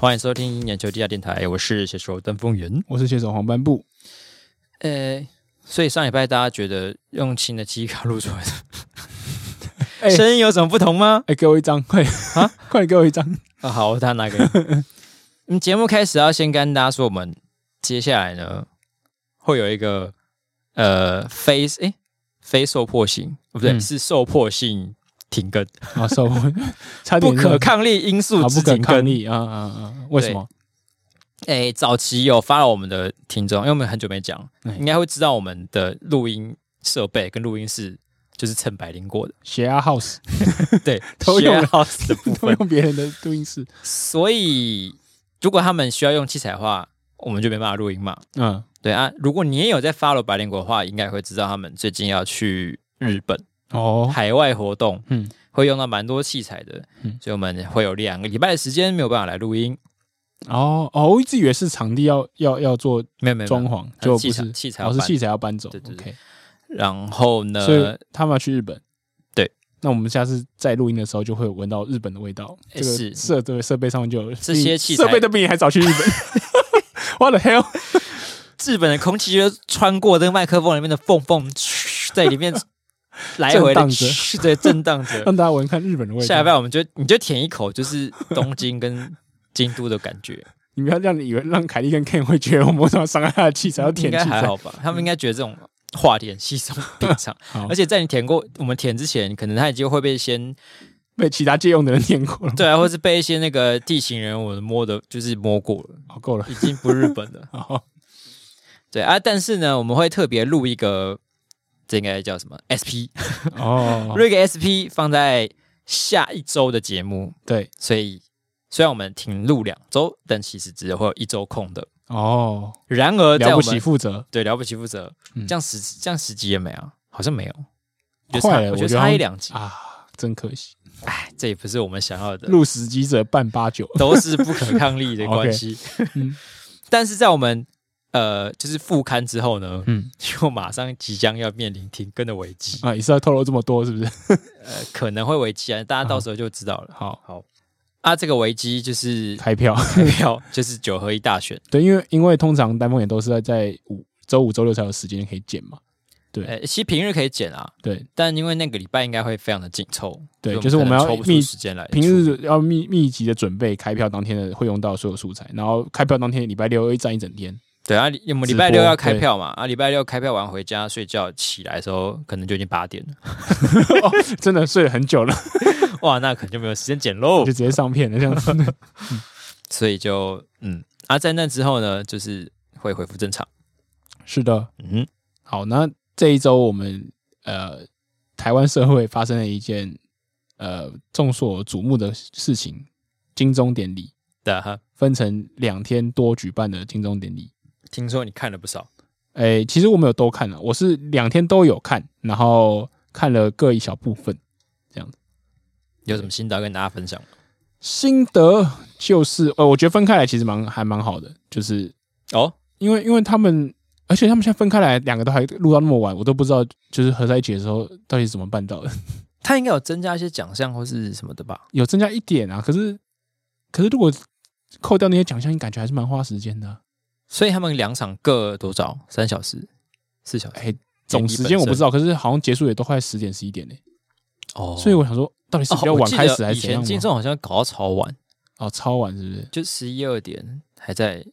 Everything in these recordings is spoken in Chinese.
欢迎收听眼球地下电台，我是写手登峰源，我是写手黄斑布。呃，所以上礼拜大家觉得用新的记忆卡录出来的，欸、声音有什么不同吗？哎、欸，给我一张，快啊，快给我一张啊！好，我拿给你？嗯，节目开始要先跟大家说，我们接下来呢会有一个呃非哎非受迫性，不对，嗯、是受迫性。停更啊，受 差点不可抗力因素之停更啊啊啊！为什么？哎、欸，早期有发了我们的听众，因为我们很久没讲，嗯、应该会知道我们的录音设备跟录音室就是蹭百灵过的，share house，对，都用 house 的部分，都用别人的录音室。所以如果他们需要用器材的话，我们就没办法录音嘛。嗯，对啊。如果你也有在 follow 百灵果的话，应该会知道他们最近要去日本。哦，海外活动，嗯，会用到蛮多器材的，嗯，所以我们会有两个礼拜的时间没有办法来录音。哦哦，我一直以为是场地要要要做没有没有装潢，就不是器材，哦是器材要搬走。对对对。然后呢，所以他们要去日本。对，那我们下次在录音的时候就会闻到日本的味道。这个设对设备上面就有这些器材，设备都比你还早去日本。What the hell？日本的空气就穿过这个麦克风里面的缝缝，在里面。来回的对，震荡着，让大家闻看日本的味道。下一拜我们就你就舔一口，就是东京跟京都的感觉。你不要这样以为让凯莉跟 Ken 会觉得我们想伤害他的器材要舔，应该还好吧？他们应该觉得这种话题很稀松平常。而且在你舔过我们舔之前，可能他已经会被先被其他借用的人舔过了，对啊，或是被一些那个地形人我摸的，就是摸过了，好够了，已经不日本了。好，对啊，但是呢，我们会特别录一个。这应该叫什么？SP 哦，录一个 SP 放在下一周的节目。对，所以虽然我们停录两周，但其实只会有一周空的哦。然而，了不起负责，对，了不起负责。这样十这样十集也没有，好像没有，快了，我觉得差一两集啊，真可惜。哎，这也不是我们想要的。录十集者半八九，都是不可抗力的关系。嗯，但是在我们。呃，就是复刊之后呢，嗯，就马上即将要面临停更的危机啊！也是要透露这么多，是不是？呃，可能会危机啊，大家到时候就知道了。好好啊，这个危机就是开票，开票 就是九合一大选。对，因为因为通常丹凤眼都是在在五周五周六才有时间可以剪嘛。对，呃，其实平日可以剪啊。对，但因为那个礼拜应该会非常的紧凑。对，就是我们要密时间来，平日要密密集的准备开票当天的会用到所有素材，然后开票当天礼拜六会站一整天。对啊，我们礼拜六要开票嘛，啊，礼拜六开票完回家睡觉，起来的时候可能就已经八点了，哦，真的睡了很久了，哇，那可能就没有时间剪喽，就直接上片了这样子，所以就嗯，啊，在那之后呢，就是会恢复正常，是的，嗯，好，那这一周我们呃，台湾社会发生了一件呃众所瞩目的事情，金钟典礼，的哈，分成两天多举办的金钟典礼。听说你看了不少，哎、欸，其实我没有都看了，我是两天都有看，然后看了各一小部分，这样子。有什么心得跟大家分享吗？心得就是，呃，我觉得分开来其实蛮还蛮好的，就是哦，因为因为他们，而且他们现在分开来，两个都还录到那么晚，我都不知道就是合在一起的时候到底是怎么办到的。他应该有增加一些奖项或是什么的吧？有增加一点啊，可是可是如果扣掉那些奖项，你感觉还是蛮花时间的啊。所以他们两场各多少？三小时、四小时？哎、欸，总时间我不知道，可是好像结束也都快十点、十一点呢。哦，所以我想说，到底是比较晚开始还是怎样？以前金钟好像搞到超晚，哦，超晚是不是？就十一二点还在。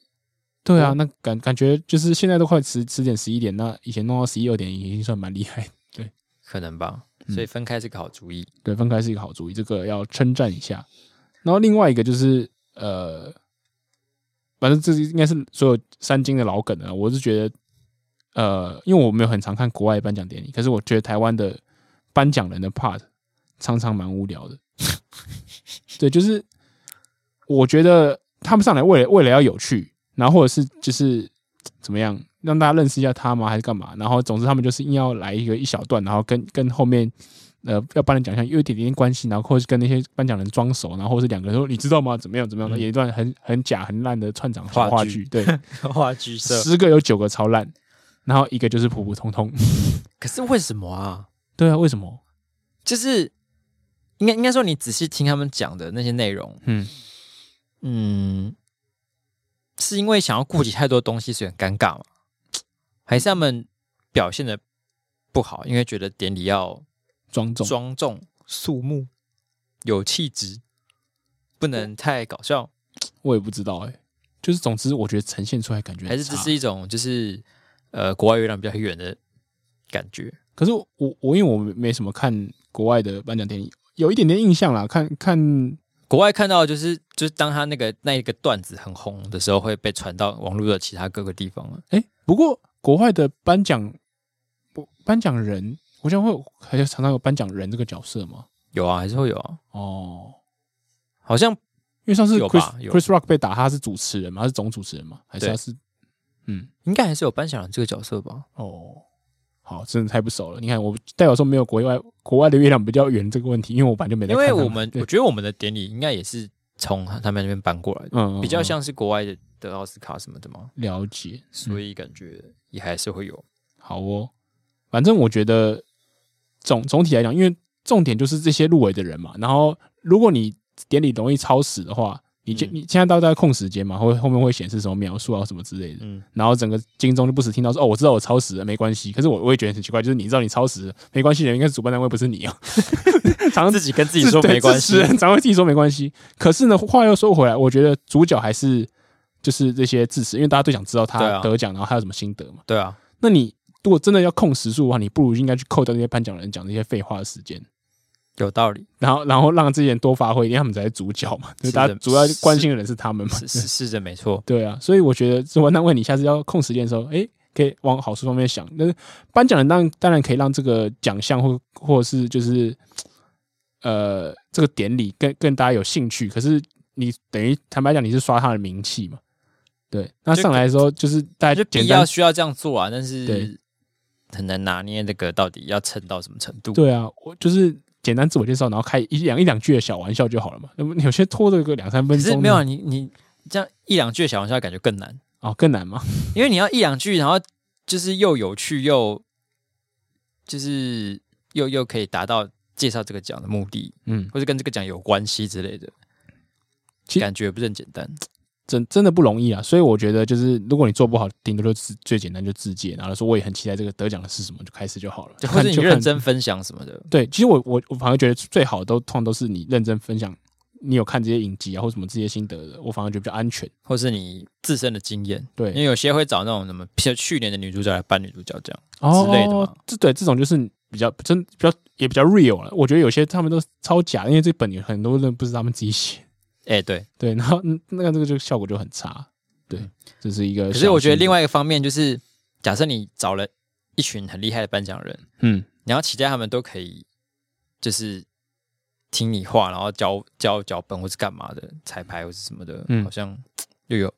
对啊，那感感觉就是现在都快十十点、十一点，那以前弄到十一二点已经算蛮厉害。对，可能吧。所以分开是个好主意。嗯、对，分开是一个好主意，这个要称赞一下。然后另外一个就是呃。反正这是应该是所有三金的老梗了。我是觉得，呃，因为我没有很常看国外颁奖典礼，可是我觉得台湾的颁奖人的 part 常常蛮无聊的。对，就是我觉得他们上来为了为了要有趣，然后或者是就是怎么样让大家认识一下他吗？还是干嘛？然后总之他们就是硬要来一个一小段，然后跟跟后面。呃，要颁的奖项又有一点点关系，然后或是跟那些颁奖人装熟，然后或是两个人说，你知道吗？怎么样怎么样的，演、嗯、一段很很假很烂的串场话剧，对，话剧社十个有九个超烂，然后一个就是普普通通。可是为什么啊？对啊，为什么？就是应该应该说，你仔细听他们讲的那些内容，嗯，嗯，是因为想要顾及太多东西，所以很尴尬吗？还是他们表现的不好，因为觉得典礼要庄重、庄重、肃穆、有气质，不能太搞笑？我也不知道哎、欸，就是总之，我觉得呈现出来感觉还是只是一种，就是呃，国外月亮比较远的感觉。可是我我因为我没什么看国外的颁奖典礼，有一点点印象啦。看看国外看到就是就是当他那个那一个段子很红的时候，会被传到网络的其他各个地方了。哎、欸，不过国外的颁奖颁奖人，我想会还是常常有颁奖人这个角色吗？有啊，还是会有啊。哦，好像因为上次 Chris, 有吧有 Chris Rock 被打，他是主持人吗？他是总主持人吗？还是他是嗯，应该还是有颁奖人这个角色吧？哦。好，真的太不熟了。你看，我代表说没有国外国外的月亮比较圆这个问题，因为我本来就没在看。因为我们我觉得我们的典礼应该也是从他们那边搬过来的，嗯，比较像是国外的得奥斯卡什么的嘛。了解，所以感觉也还是会有。好哦，反正我觉得总总体来讲，因为重点就是这些入围的人嘛。然后，如果你典礼容易超时的话。你就你现在都在控时间嘛，会后面会显示什么描述啊什么之类的，嗯，然后整个金钟就不时听到说哦，我知道我超时了，没关系。可是我我也觉得很奇怪，就是你知道你超时了没关系的，应该是主办单位不是你啊，常 常自己跟自己说没关系，常会自己说没关系。可是呢，话又说回来，我觉得主角还是就是这些致辞，因为大家都想知道他得奖，然后他有什么心得嘛。对啊，那你如果真的要控时数的话，你不如应该去扣掉那些颁奖人讲那些废话的时间。有道理，然后然后让这些人多发挥，因为他们才是主角嘛，就是大家主要关心的人是他们嘛，是是，是的，没错，对啊，所以我觉得主办单位你下次要控时间的时候，哎，可以往好处方面想。但是颁奖人当然当然可以让这个奖项或或者是就是呃这个典礼更更大家有兴趣，可是你等于坦白讲你是刷他的名气嘛，对，那上来的时候就是大家就必要需要这样做啊，但是很难拿捏这个到底要撑到什么程度。对啊，我就是。简单自我介绍，然后开一两一两句的小玩笑就好了嘛。那么有些拖这个两三分钟，是没有啊，你你这样一两句的小玩笑感觉更难哦，更难吗？因为你要一两句，然后就是又有趣又就是又又可以达到介绍这个奖的目的，嗯，或者跟这个奖有关系之类的，其实感觉不是很简单。真真的不容易啊，所以我觉得就是如果你做不好，顶多就自最简单就自荐，然后说我也很期待这个得奖的是什么，就开始就好了。或者你认真分享什么的。对，其实我我我反而觉得最好都通常都是你认真分享，你有看这些影集啊或什么这些心得的，我反而觉得比较安全，或是你自身的经验。对，因为有些会找那种什么，譬如去年的女主角来扮女主角这样之类的嘛。这对这种就是比较真比较也比较 real 了。我觉得有些他们都超假，因为这本有很多人不是他们自己写。哎、欸，对对，然后那个这个就效果就很差，对，这是一个。可是我觉得另外一个方面就是，假设你找了一群很厉害的颁奖人，嗯，你要期待他们都可以，就是听你话，然后教教脚本或是干嘛的彩排或是什么的，嗯，好像又有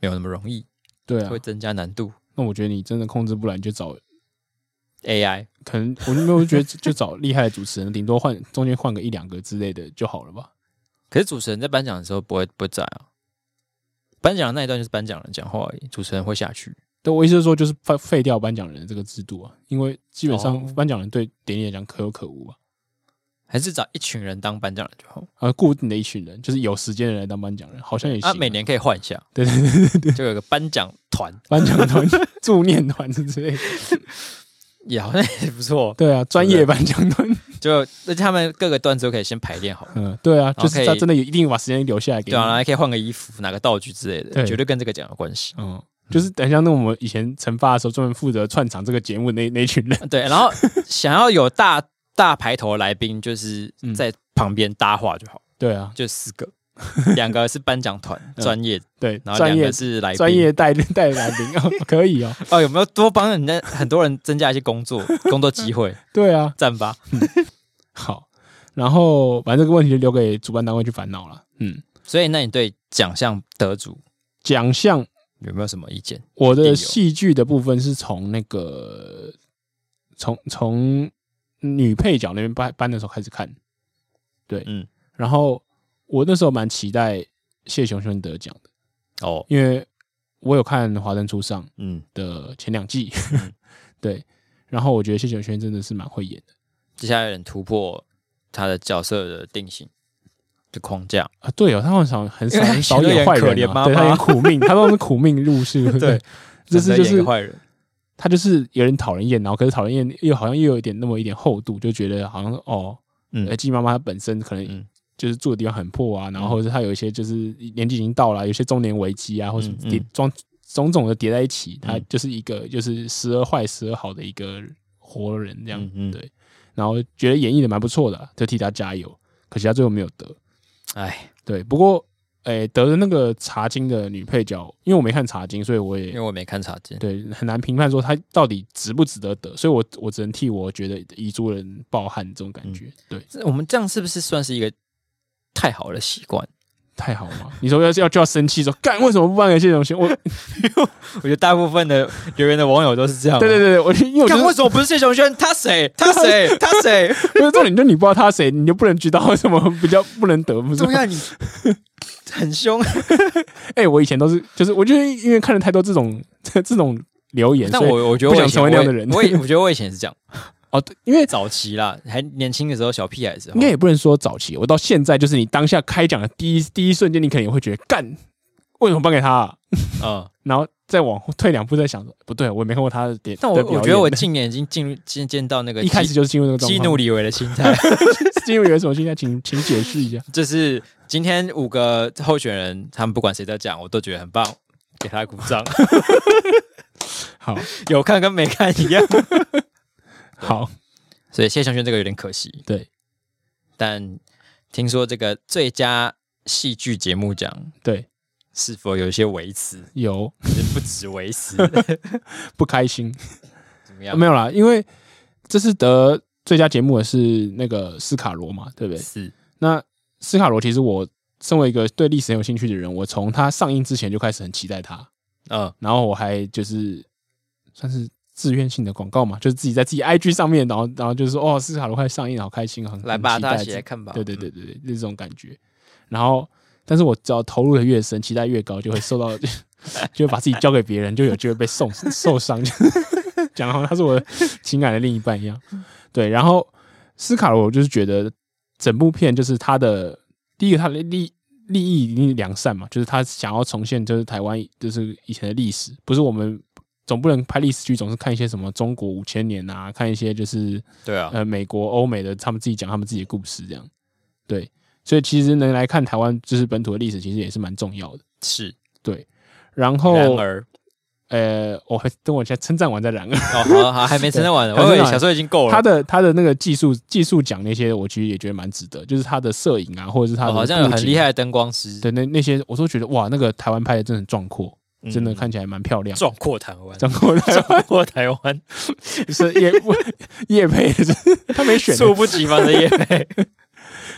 没有那么容易，对啊，会增加难度。那我觉得你真的控制不来，你就找 AI，可能我就没有觉得就找厉害的主持人，顶多换中间换个一两个之类的就好了吧。可是主持人在颁奖的时候不会不在啊，颁奖的那一段就是颁奖人讲话而已，主持人会下去。对，我意思是说，就是废废掉颁奖人这个制度啊，因为基本上颁奖人对典礼来讲可有可无啊，还是找一群人当颁奖人就好。啊，固定的一群人，就是有时间的人来当颁奖人，好像也行啊。啊，每年可以换一下。对对对对对，就有个颁奖团、颁奖团、助念团之类的。也好像也不错，对啊，专业颁奖团就那他们各个段子都可以先排练好，嗯，对啊，就是他真的有一定把时间留下来给你，对啊，然后还可以换个衣服、拿个道具之类的，绝对跟这个讲有关系，嗯，就是等一下，那我们以前惩罚的时候，专门负责串场这个节目那 那群人，对，然后想要有大大排头的来宾，就是在旁边搭话就好，对啊，就四个。两个是颁奖团专业对，然后两个是来专业带带来宾哦，可以哦哦，有没有多帮人家很多人增加一些工作 工作机会？对啊，赞吧。好，然后反正这个问题就留给主办单位去烦恼了。嗯，所以那你对奖项得主奖项有没有什么意见？我的戏剧的部分是从那个从从女配角那边颁颁的时候开始看，对，嗯，然后。我那时候蛮期待谢雄轩得奖的哦，因为我有看《华灯初上》嗯的前两季，嗯、对，然后我觉得谢雄轩真的是蛮会演的。接下来有人突破他的角色的定型的框架啊。对哦，他好像很少很少演坏人嘛，对他演苦命，他都是苦命入世。对，这 是就是坏人。他就是有点讨人厌，然后可是讨人厌又好像又有一点那么一点厚度，就觉得好像哦，嗯，鸡妈妈她本身可能就是住的地方很破啊，然后或者他有一些就是年纪已经到了，有些中年危机啊，或者叠装种种的叠在一起，他就是一个就是时而坏时而好的一个活人这样，对，然后觉得演绎的蛮不错的，就替他加油，可惜他最后没有得，哎，对，不过。哎，得的那个茶金的女配角，因为我没看茶金，所以我也因为我没看茶金，对，很难评判说她到底值不值得得，所以我我只能替我觉得遗珠人抱憾这种感觉。嗯、对，我们这样是不是算是一个太好的习惯？太好吗？你说要要就要生气说干，为什么不办个这种戏？我 我觉得大部分的留言的网友都是这样。对对对，我因为为什么不是谢雄轩？他谁？他谁？他谁？因为重点就你不知道他谁，你就不能知道为什么比较不能得，不是？重要你。很凶，哎，我以前都是，就是我就是因为看了太多这种这种留言，但我我觉得我不想成为那样的人。我我觉得我以前是这样，哦，对，因为早期啦，还年轻的时候，小屁孩的时候，应该也不能说早期。我到现在，就是你当下开讲的第一第一瞬间，你肯定会觉得干，为什么颁给他？啊，嗯，然后再往后退两步，再想说不对，我也没看过他的点。但我我觉得我近年已经进入渐渐到那个一开始就是进入那个激怒李维的心态。激怒李维什么心态？请请解释一下，就是。今天五个候选人，他们不管谁在讲，我都觉得很棒，给他鼓掌。好，有看跟没看一样。好，所以谢祥轩这个有点可惜。对，但听说这个最佳戏剧节目奖，对，是否有一些维持？有，不止维持，不开心。怎么样？没有啦，因为这次得最佳节目的是那个斯卡罗嘛，对不对？是。那斯卡罗，其实我身为一个对历史很有兴趣的人，我从他上映之前就开始很期待他，嗯、呃，然后我还就是算是自愿性的广告嘛，就是自己在自己 IG 上面，然后然后就是说哦，斯卡罗快上映了，好开心，很来吧，大家一起来看吧，对对对对对，就是这种感觉。然后，但是我只要投入的越深，期待越高，就会受到，就会把自己交给别人，就有机会被送受伤，讲好像他是我的情感的另一半一样。对，然后斯卡罗，我就是觉得。整部片就是他的第一个，他的利利益一定良善嘛，就是他想要重现就是台湾就是以前的历史，不是我们总不能拍历史剧，总是看一些什么中国五千年啊，看一些就是对啊，呃，美国欧美的他们自己讲他们自己的故事这样，对，所以其实能来看台湾就是本土的历史，其实也是蛮重要的，是。对，然后然而。呃，我还 等我先称赞完再然哦，好好，还没称赞完，我以为小时候已经够了。他的他的那个技术技术奖那些，我其实也觉得蛮值得。就是他的摄影啊，或者是他的、哦、好像有很厉害的灯光师，对那那些，我都觉得哇，那个台湾拍的真的很壮阔，嗯、真的看起来蛮漂亮。壮阔台湾，壮阔壮阔台湾，是叶 叶 他没选，猝不及防的叶配。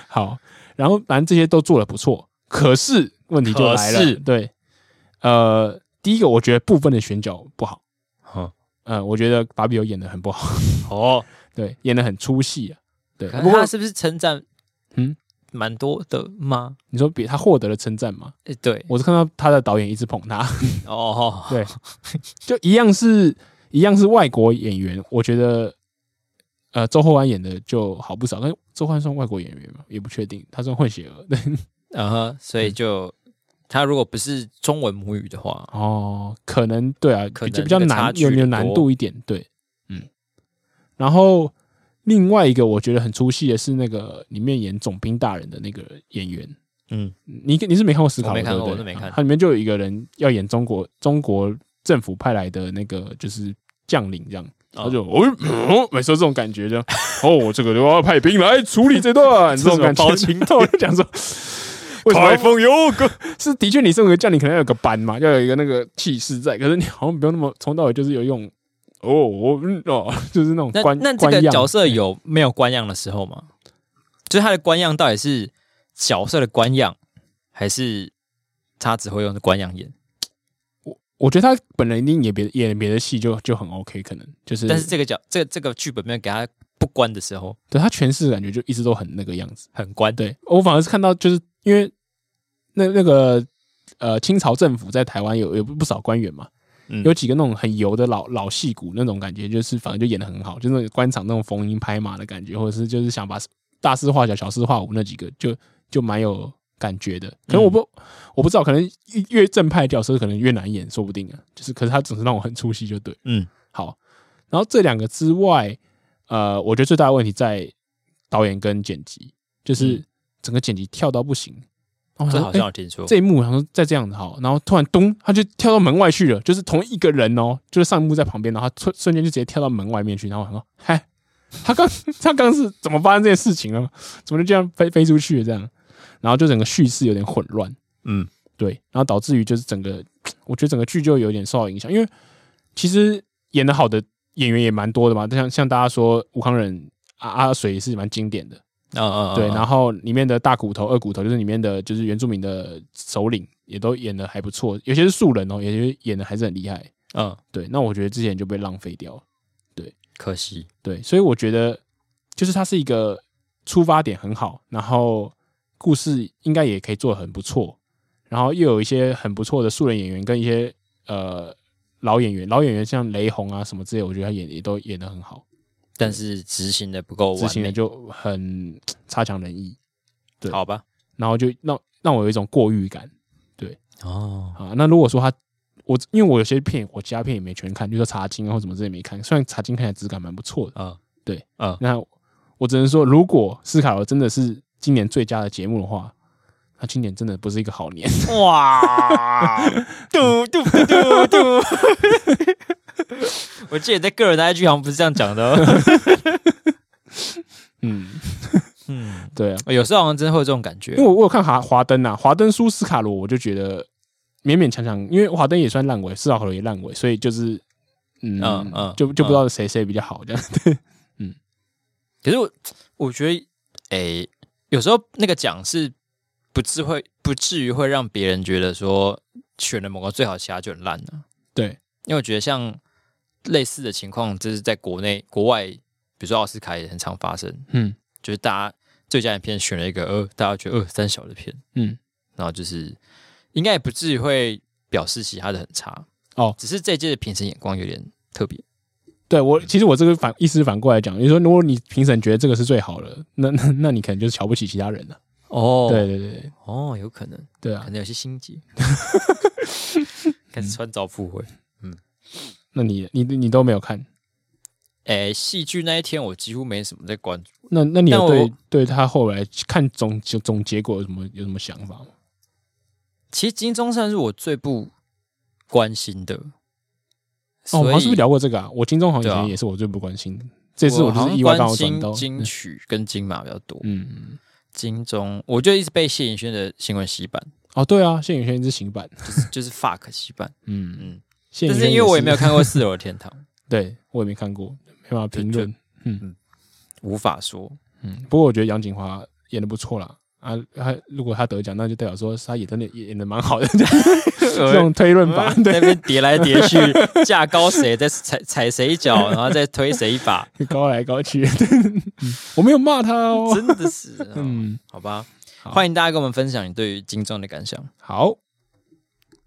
好，然后反正这些都做得不错，可是问题就来了，是对，呃。第一个，我觉得部分的选角不好，嗯，呃，我觉得芭比有演的很不好，哦，对，演的很出戏啊，对，不过他是不是称赞，嗯，蛮多的吗？你说比他获得了称赞吗？诶，对，我是看到他的导演一直捧他，哦，对，就一样是一样是外国演员，我觉得，呃，周厚安演的就好不少，但周厚安算外国演员吗？也不确定，他算混血儿，对，嗯哼，所以就。他如果不是中文母语的话，哦，可能对啊，可能比较难，有有难度一点，对，嗯。然后另外一个我觉得很出戏的是那个里面演总兵大人的那个演员，嗯，你你是没看过斯卡罗？没看过，我都没看。他里面就有一个人要演中国中国政府派来的那个就是将领，这样，他就哦，每次这种感觉，这样，哦，这个就要派兵来处理这段 这种感觉，讲 说。台风有个是的确，你身为将领可能要有个班嘛，要有一个那个气势在。可是你好像不用那么从到尾就是有用哦我哦，就是那种官那，那这个角色有没有官样的时候吗？就是他的官样到底是角色的官样，还是他只会用的官样演？我我觉得他本人一定演别演别的戏就就很 OK，可能就是。但是这个角这个、这个剧本没有给他不官的时候，对他诠释感觉就一直都很那个样子，很官。对我反而是看到就是。因为那那个呃，清朝政府在台湾有有不少官员嘛，嗯、有几个那种很油的老老戏骨那种感觉，就是反正就演得很好，就是官场那种逢迎拍马的感觉，或者是就是想把大事化小，小事化无那几个，就就蛮有感觉的。可能我不、嗯、我不知道，可能越正派角色可能越难演，说不定啊。就是，可是他总是让我很出戏，就对。嗯，好。然后这两个之外，呃，我觉得最大的问题在导演跟剪辑，就是整个剪辑跳到不行。哦，这好像有听说、欸、这一幕，然后再这样子好，然后突然咚，他就跳到门外去了，就是同一个人哦，就是上一幕在旁边，然后他瞬瞬间就直接跳到门外面去，然后我说，嗨，他刚 他刚是怎么发生这件事情了？怎么就这样飞飞出去了这样？然后就整个叙事有点混乱，嗯，对，然后导致于就是整个，我觉得整个剧就有点受到影响，因为其实演的好的演员也蛮多的嘛，像像大家说吴康仁阿阿水也是蛮经典的。嗯嗯，对，然后里面的大骨头、二骨头，就是里面的就是原住民的首领，也都演的还不错。有些是素人哦，有些演的还是很厉害。嗯，对，那我觉得之前就被浪费掉了，对，可惜。对，所以我觉得就是它是一个出发点很好，然后故事应该也可以做得很不错，然后又有一些很不错的素人演员跟一些呃老演员，老演员像雷洪啊什么之类，我觉得他演也都演的很好。但是执行的不够执行的就很差强人意，对，好吧，然后就让让我有一种过誉感，对，哦，啊，那如果说他，我因为我有些片，我其他片也没全看，就说茶经啊或什么之类没看，虽然茶经看起来质感蛮不错的，啊、哦，对，啊、哦，那我只能说，如果斯卡罗真的是今年最佳的节目的话，他今年真的不是一个好年，哇，嘟嘟嘟嘟嘟。我记得在个人的 IG 好像不是这样讲的哦。嗯嗯，对啊，有时候好像真的会有这种感觉。因为我我有看华华灯啊，华灯输斯卡罗，我就觉得勉勉强强，因为华灯也算烂尾，斯卡罗也烂尾，所以就是嗯嗯，嗯，就就不知道谁谁比较好这样。对，嗯。可是我我觉得，诶、欸，有时候那个奖是不至会不至于会让别人觉得说选了某个最好，其他就很烂了。对。因为我觉得像类似的情况，就是在国内、国外，比如说奥斯卡也很常发生。嗯，就是大家最佳影片选了一个呃，大家觉得呃三小的片，嗯，然后就是应该也不至于会表示其他的很差。哦，只是这届的评审眼光有点特别。对我，其实我这个反意思反过来讲，你说如果你评审觉得这个是最好的，那那那你可能就是瞧不起其他人了。哦，对对对，哦，有可能，对啊，可能有些心结，开始穿凿附会。那你你你都没有看？诶，戏剧那一天我几乎没什么在关注。那那你有对对他后来看总总结果有什么有什么想法吗？其实金钟算是我最不关心的。哦，我们是不是聊过这个啊？我金钟好像也是我最不关心的。这次我就是意外关心金曲跟金马比较多。嗯，金钟我就一直被谢颖轩的新闻洗版。哦，对啊，谢颖轩一直洗版，就是就是 fuck 洗版。嗯嗯。但是因为我也没有看过《四楼的天堂 》，对我也没看过，没办法评论，嗯嗯，无法说，嗯。不过我觉得杨谨华演的不错啦，啊，他如果他得奖，那就代表说他也真的演的蛮好的，这种推论法，在那边叠来叠去，架高谁再踩踩谁一脚，然后再推谁一把，高来高去。我没有骂他哦，真的是，嗯，好吧，欢迎大家跟我们分享你对于金钟的感想。好。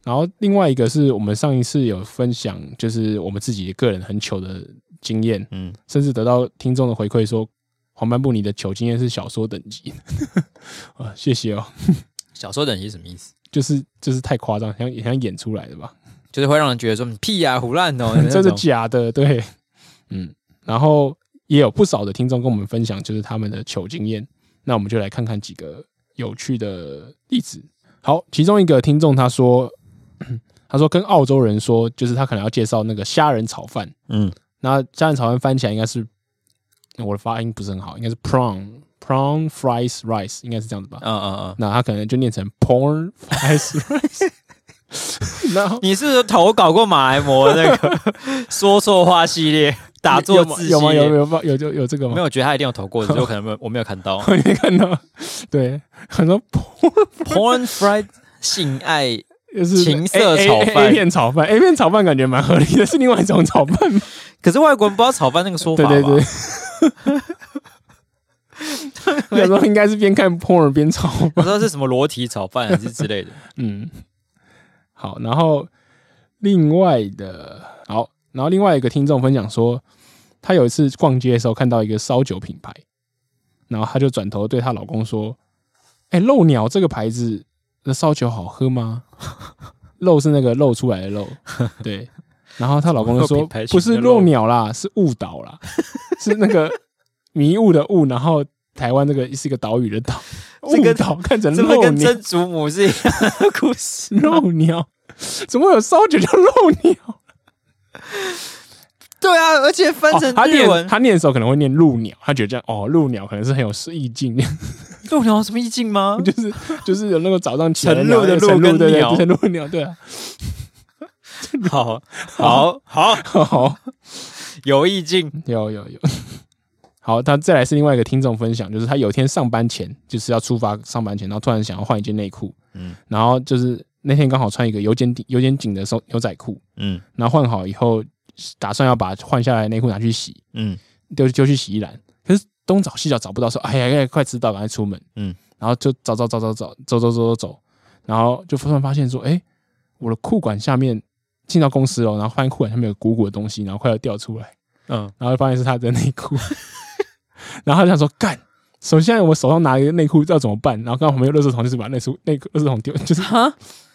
然后另外一个是我们上一次有分享，就是我们自己个人很糗的经验，嗯，甚至得到听众的回馈说，黄斑布你的糗经验是小说等级，啊，谢谢哦。小说等级什么意思？就是就是太夸张，像像演出来的吧？就是会让人觉得说你屁呀、啊，唬烂哦，这是假的，对，嗯。然后也有不少的听众跟我们分享，就是他们的糗经验，那我们就来看看几个有趣的例子。好，其中一个听众他说。他说跟澳洲人说，就是他可能要介绍那个虾仁炒饭。嗯，那虾仁炒饭翻起来应该是我的发音不是很好，应该是 prawn prawn fries rice，应该是这样子吧？嗯嗯嗯。那他可能就念成 porn fries rice。然后 你是不是投稿过马来模那个 说错话系列打坐字有吗？有有有有有有这个吗？没有，我觉得他一定有投过，只有可能没有我没有看到，我没看到。对，很多 porn fried 性爱。就是情色炒饭 A 片炒饭，A 片炒饭感觉蛮合理的，是另外一种炒饭。可是外国人不知道炒饭那个说法。对对对。有时候应该是边看 porn 边炒，不知道是什么裸体炒饭还是之类的。嗯。好，然后另外的，好，然后另外一个听众分享说，他有一次逛街的时候看到一个烧酒品牌，然后他就转头对她老公说：“哎，漏鸟这个牌子的烧酒好喝吗？漏是那个露出来的漏，对。然后她老公就说：“不是漏鸟啦，是误导啦，是那个迷雾的雾。然后台湾那个是一个岛屿的岛，误导看成漏鸟，跟曾祖母是一样的故事。漏鸟怎么会有烧酒叫漏鸟？对啊，而且翻成日文，他念的时候可能会念鹭鸟，他觉得这样哦，鹭鸟可能是很有意境。鹭鸟有什么意境吗？就是就是有那个早上起来 晨露的露跟鸟，晨露鸟，对啊。”好好好。好，有意境，有有有。好，他再来是另外一个听众分享，就是他有一天上班前，就是要出发上班前，然后突然想要换一件内裤，嗯，然后就是那天刚好穿一个有点有点紧的牛仔裤，嗯，然后换好以后，打算要把换下来的内裤拿去洗，嗯，丢丢去洗衣篮，东找西找找不到，说哎呀，快迟到，赶快出门，嗯，然后就找找找找找走走走走走，然后就突然发现说，哎，我的裤管下面。进到公司了，然后发现裤管下面有鼓鼓的东西，然后快要掉出来，嗯，然后发现是他的内裤，然后他就想说干，首先我手上拿一个内裤要怎么办？然后刚好旁边有垃圾桶，就是把内裤内裤垃圾桶丢，就是哈，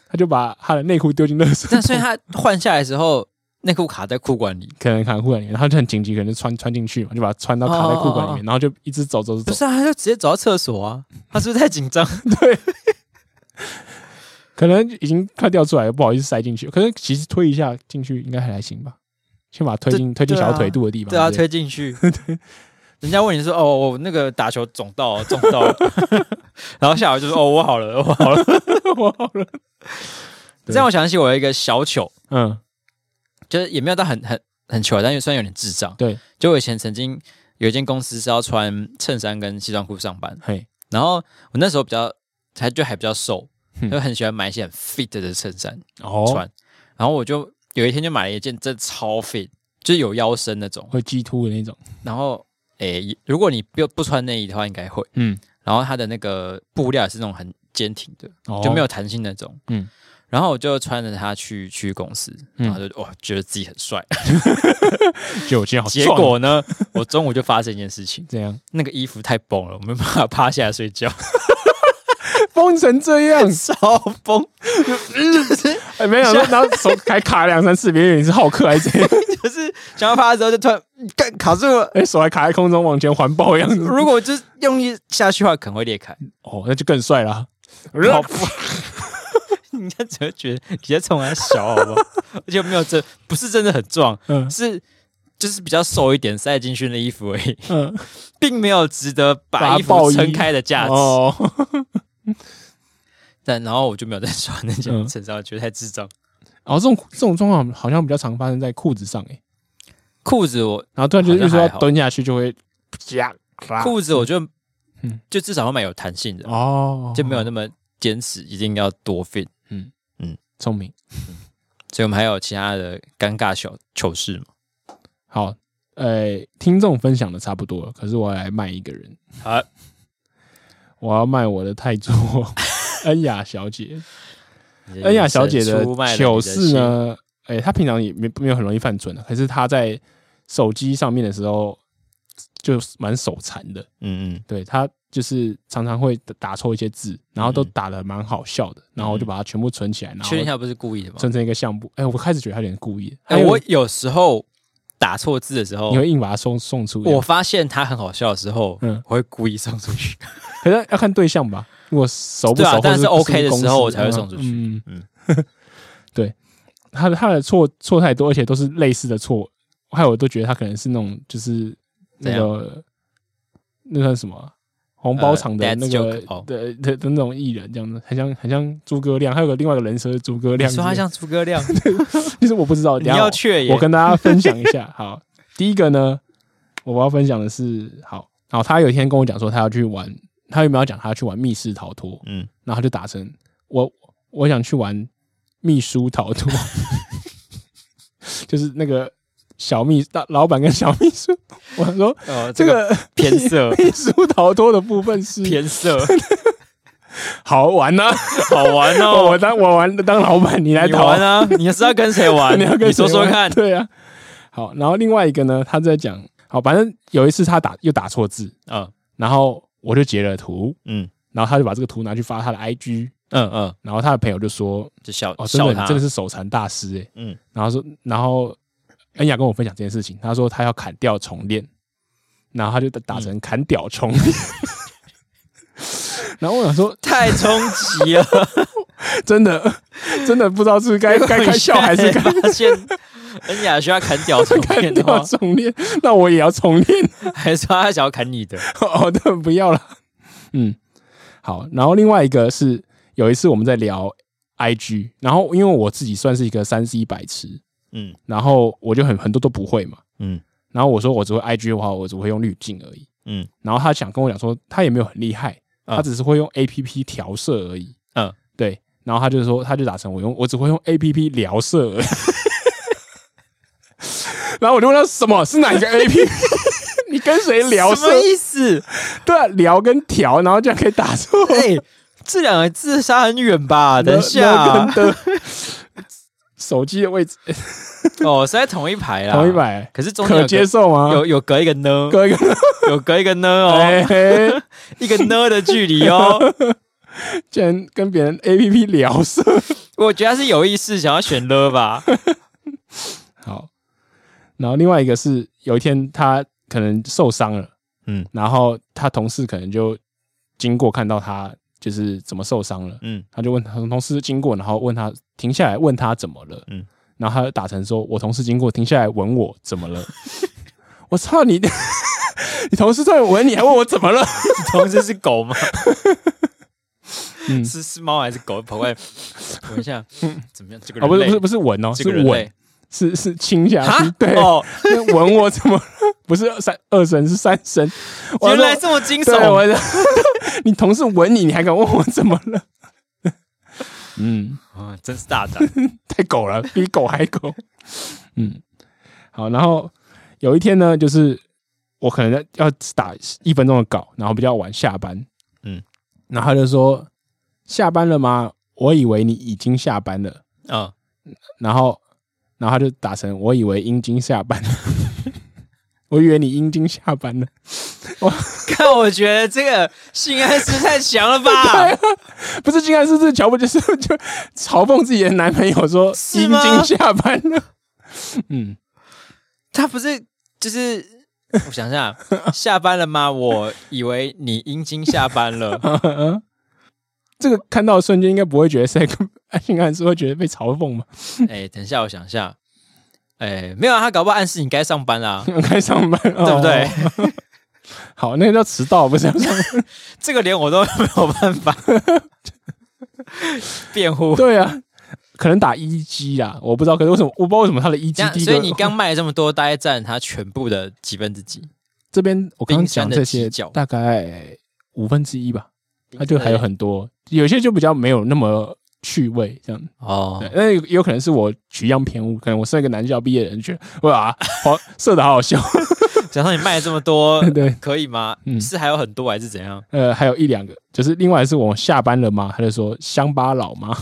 他就把他的内裤丢进垃圾桶。那所以他换下来的时候，内裤卡在裤管里，可能卡在裤管里面，然后就很紧急，可能穿穿进去嘛，就把它穿到卡在裤管里面，哦哦哦哦，然后就一直走走走。不是啊，他就直接走到厕所啊，他是不是太紧张？对。可能已经快掉出来了，不好意思塞进去。可是其实推一下进去应该还还行吧，先把它推进推进小腿肚的地方。对啊，推进去。人家问你说：“哦，我那个打球肿到肿到了。”然后下来就说：“哦，我好了，我好了，我好了。”这让我想起我有一个小糗，嗯，就是也没有到很很很糗，但是虽然有点智障。对，就我以前曾经有一间公司是要穿衬衫跟西装裤上班，嘿，然后我那时候比较还就还比较瘦。就很喜欢买一些很 fit 的衬衫穿，然后我就有一天就买了一件真的超 fit，就是有腰身那种，会激凸的那种。然后，诶，如果你不不穿内衣的话，应该会。嗯。然后它的那个布料也是那种很坚挺的，就没有弹性那种。嗯。然后我就穿着它去去公司，然后就哇，觉得自己很帅。就这样。结果呢，我中午就发生一件事情，这样那个衣服太崩了，我没办法趴下来睡觉。崩成这样，超崩，没有，然后手还卡两三次，别人是浩克还是怎样？就是想要趴的时候就突然干卡住了，哎手还卡在空中往前环抱一样子。如果就是用力下去的话，可能会裂开。哦，那就更帅了。好，你看怎么觉得比较冲还小好不好？而且没有真不是真的很壮，嗯，是就是比较瘦一点塞进去的衣服而已，嗯，并没有值得把衣服撑开的价值。但然后我就没有再穿那件衬衫，觉得太智障。然后这种这种状况好像比较常发生在裤子上诶。裤子我然后突然就是说要蹲下去就会夹。裤子我就嗯，就至少要买有弹性的哦，就没有那么坚持，一定要多 fit。嗯嗯，聪明。所以我们还有其他的尴尬小糗事吗？好，呃，听众分享的差不多了，可是我来卖一个人。好。我要卖我的太座 恩雅小姐，恩雅小姐的糗事呢？哎、欸，她平常也没没有很容易犯蠢的，可是她在手机上面的时候就蛮手残的。嗯嗯，对，她就是常常会打错一些字，然后都打的蛮好笑的，然后我就把它全部存起来。然后确认一下不是故意的吗？存成一个相簿。哎、欸，我开始觉得他有点故意。哎、欸，我有时候。打错字的时候，你会硬把它送送出去。我发现他很好笑的时候，嗯，我会故意送出去。可是要看对象吧，如果熟不熟，但是 OK 的时候，我才会送出去。嗯嗯，对，他的他的错错太多，而且都是类似的错，还有我都觉得他可能是那种就是那个那算什么？红包厂的那个的的的那种艺人，这样子很像很像诸葛亮，还有个另外一个人设是诸葛亮。说他像诸葛亮，其实我不知道。你要确，我跟大家分享一下。好，第一个呢，我要分享的是，好，然后他有一天跟我讲说，他要去玩，他有没有讲他要去玩密室逃脱？嗯，然后他就打成我我想去玩秘书逃脱，就是那个。小秘大老板跟小秘书，我说，呃，这个偏色。秘书逃脱的部分是偏色，好玩呢，好玩哦！我当我玩当老板，你来逃。玩啊？你是要跟谁玩？你要跟你说说看。对啊，好，然后另外一个呢，他在讲，好，反正有一次他打又打错字。嗯，然后我就截了图，嗯，然后他就把这个图拿去发他的 IG，嗯嗯，然后他的朋友就说，就笑哦，真的真的是手残大师嗯，然后说，然后恩雅跟我分享这件事情，他说他要砍掉重练，然后他就打成砍屌重 然后我想说太冲击了，真的真的不知道是该 该开笑还是该发现恩雅需要砍屌重练，砍掉重练，那我也要重练，还是说他想要砍你的？哦，对，不要了，嗯。好，然后另外一个是有一次我们在聊 IG，然后因为我自己算是一个三 C 白痴，嗯，然后我就很很多都不会嘛，嗯，然后我说我只会 IG 的话，我只会用滤镜而已，嗯，然后他想跟我讲说他也没有很厉害，嗯、他只是会用 APP 调色而已，嗯，对，然后他就说他就打成我用我只会用 APP 聊色而已，然后我就问他什么是哪一个 APP？你跟谁聊？什么意思？对啊，聊跟调，然后这样可以打错。哎、欸，这两个字差很远吧？等一下、啊，手机的位置 哦，是在同一排啦，同一排。可是中间可接受吗？有有隔一个呢，隔一个 有隔一个呢哦，欸、一个呢的距离哦。竟然跟别人 A P P 聊色，我觉得他是有意识想要选了吧。好，然后另外一个是有一天他。可能受伤了，嗯，然后他同事可能就经过看到他就是怎么受伤了，嗯，他就问他同事经过，然后问他停下来问他怎么了，嗯，然后他就打成说：“我同事经过停下来吻我怎么了？” 我操你！你同事在吻你还问我怎么了？你 同事是狗吗？嗯，是是猫还是狗？跑过来闻一下，怎么样？这个人哦，不是不是不是闻哦，是吻。是是亲下去，对，哦，吻我怎么不是三二声是三声？原来这么惊悚！我 你同事吻你，你还敢问我怎么了？嗯，啊，真是大胆，太狗了，比狗还狗。嗯，好，然后有一天呢，就是我可能要打一分钟的稿，然后比较晚下班，嗯，然后他就说下班了吗？我以为你已经下班了，啊，然后。然后他就打成，我以为阴经下班了，我以为你阴茎下班了。我 看，我觉得这个性暗示太强了吧？啊、不是性暗示，是乔布就是就嘲讽自己的男朋友说阴茎下班了。嗯，他不是就是我想想，下班了吗？我以为你阴茎下班了。这个看到的瞬间应该不会觉得是性暗示，会觉得被嘲讽吗？哎、欸，等一下，我想一下。哎、欸，没有啊，他搞不好暗示你该上班啦，该上班，对不对？哦、好，那个叫迟到，不是？这个连我都没有办法 辩护。对啊，可能打一 G 啊，我不知道。可是为什么？我不知道为什么他的一 G。所以你刚卖了这么多，大概占他全部的几分之几？这边我刚讲这些，大概五分之一吧。他就还有很多，有些就比较没有那么趣味这样哦。那有可能是我取样偏误，可能我是一个男校毕业的人，觉得哇，好色的好好笑。假设你卖了这么多，对，可以吗？嗯，是还有很多还是怎样？呃，还有一两个，就是另外是我下班了吗？他就说乡巴佬吗？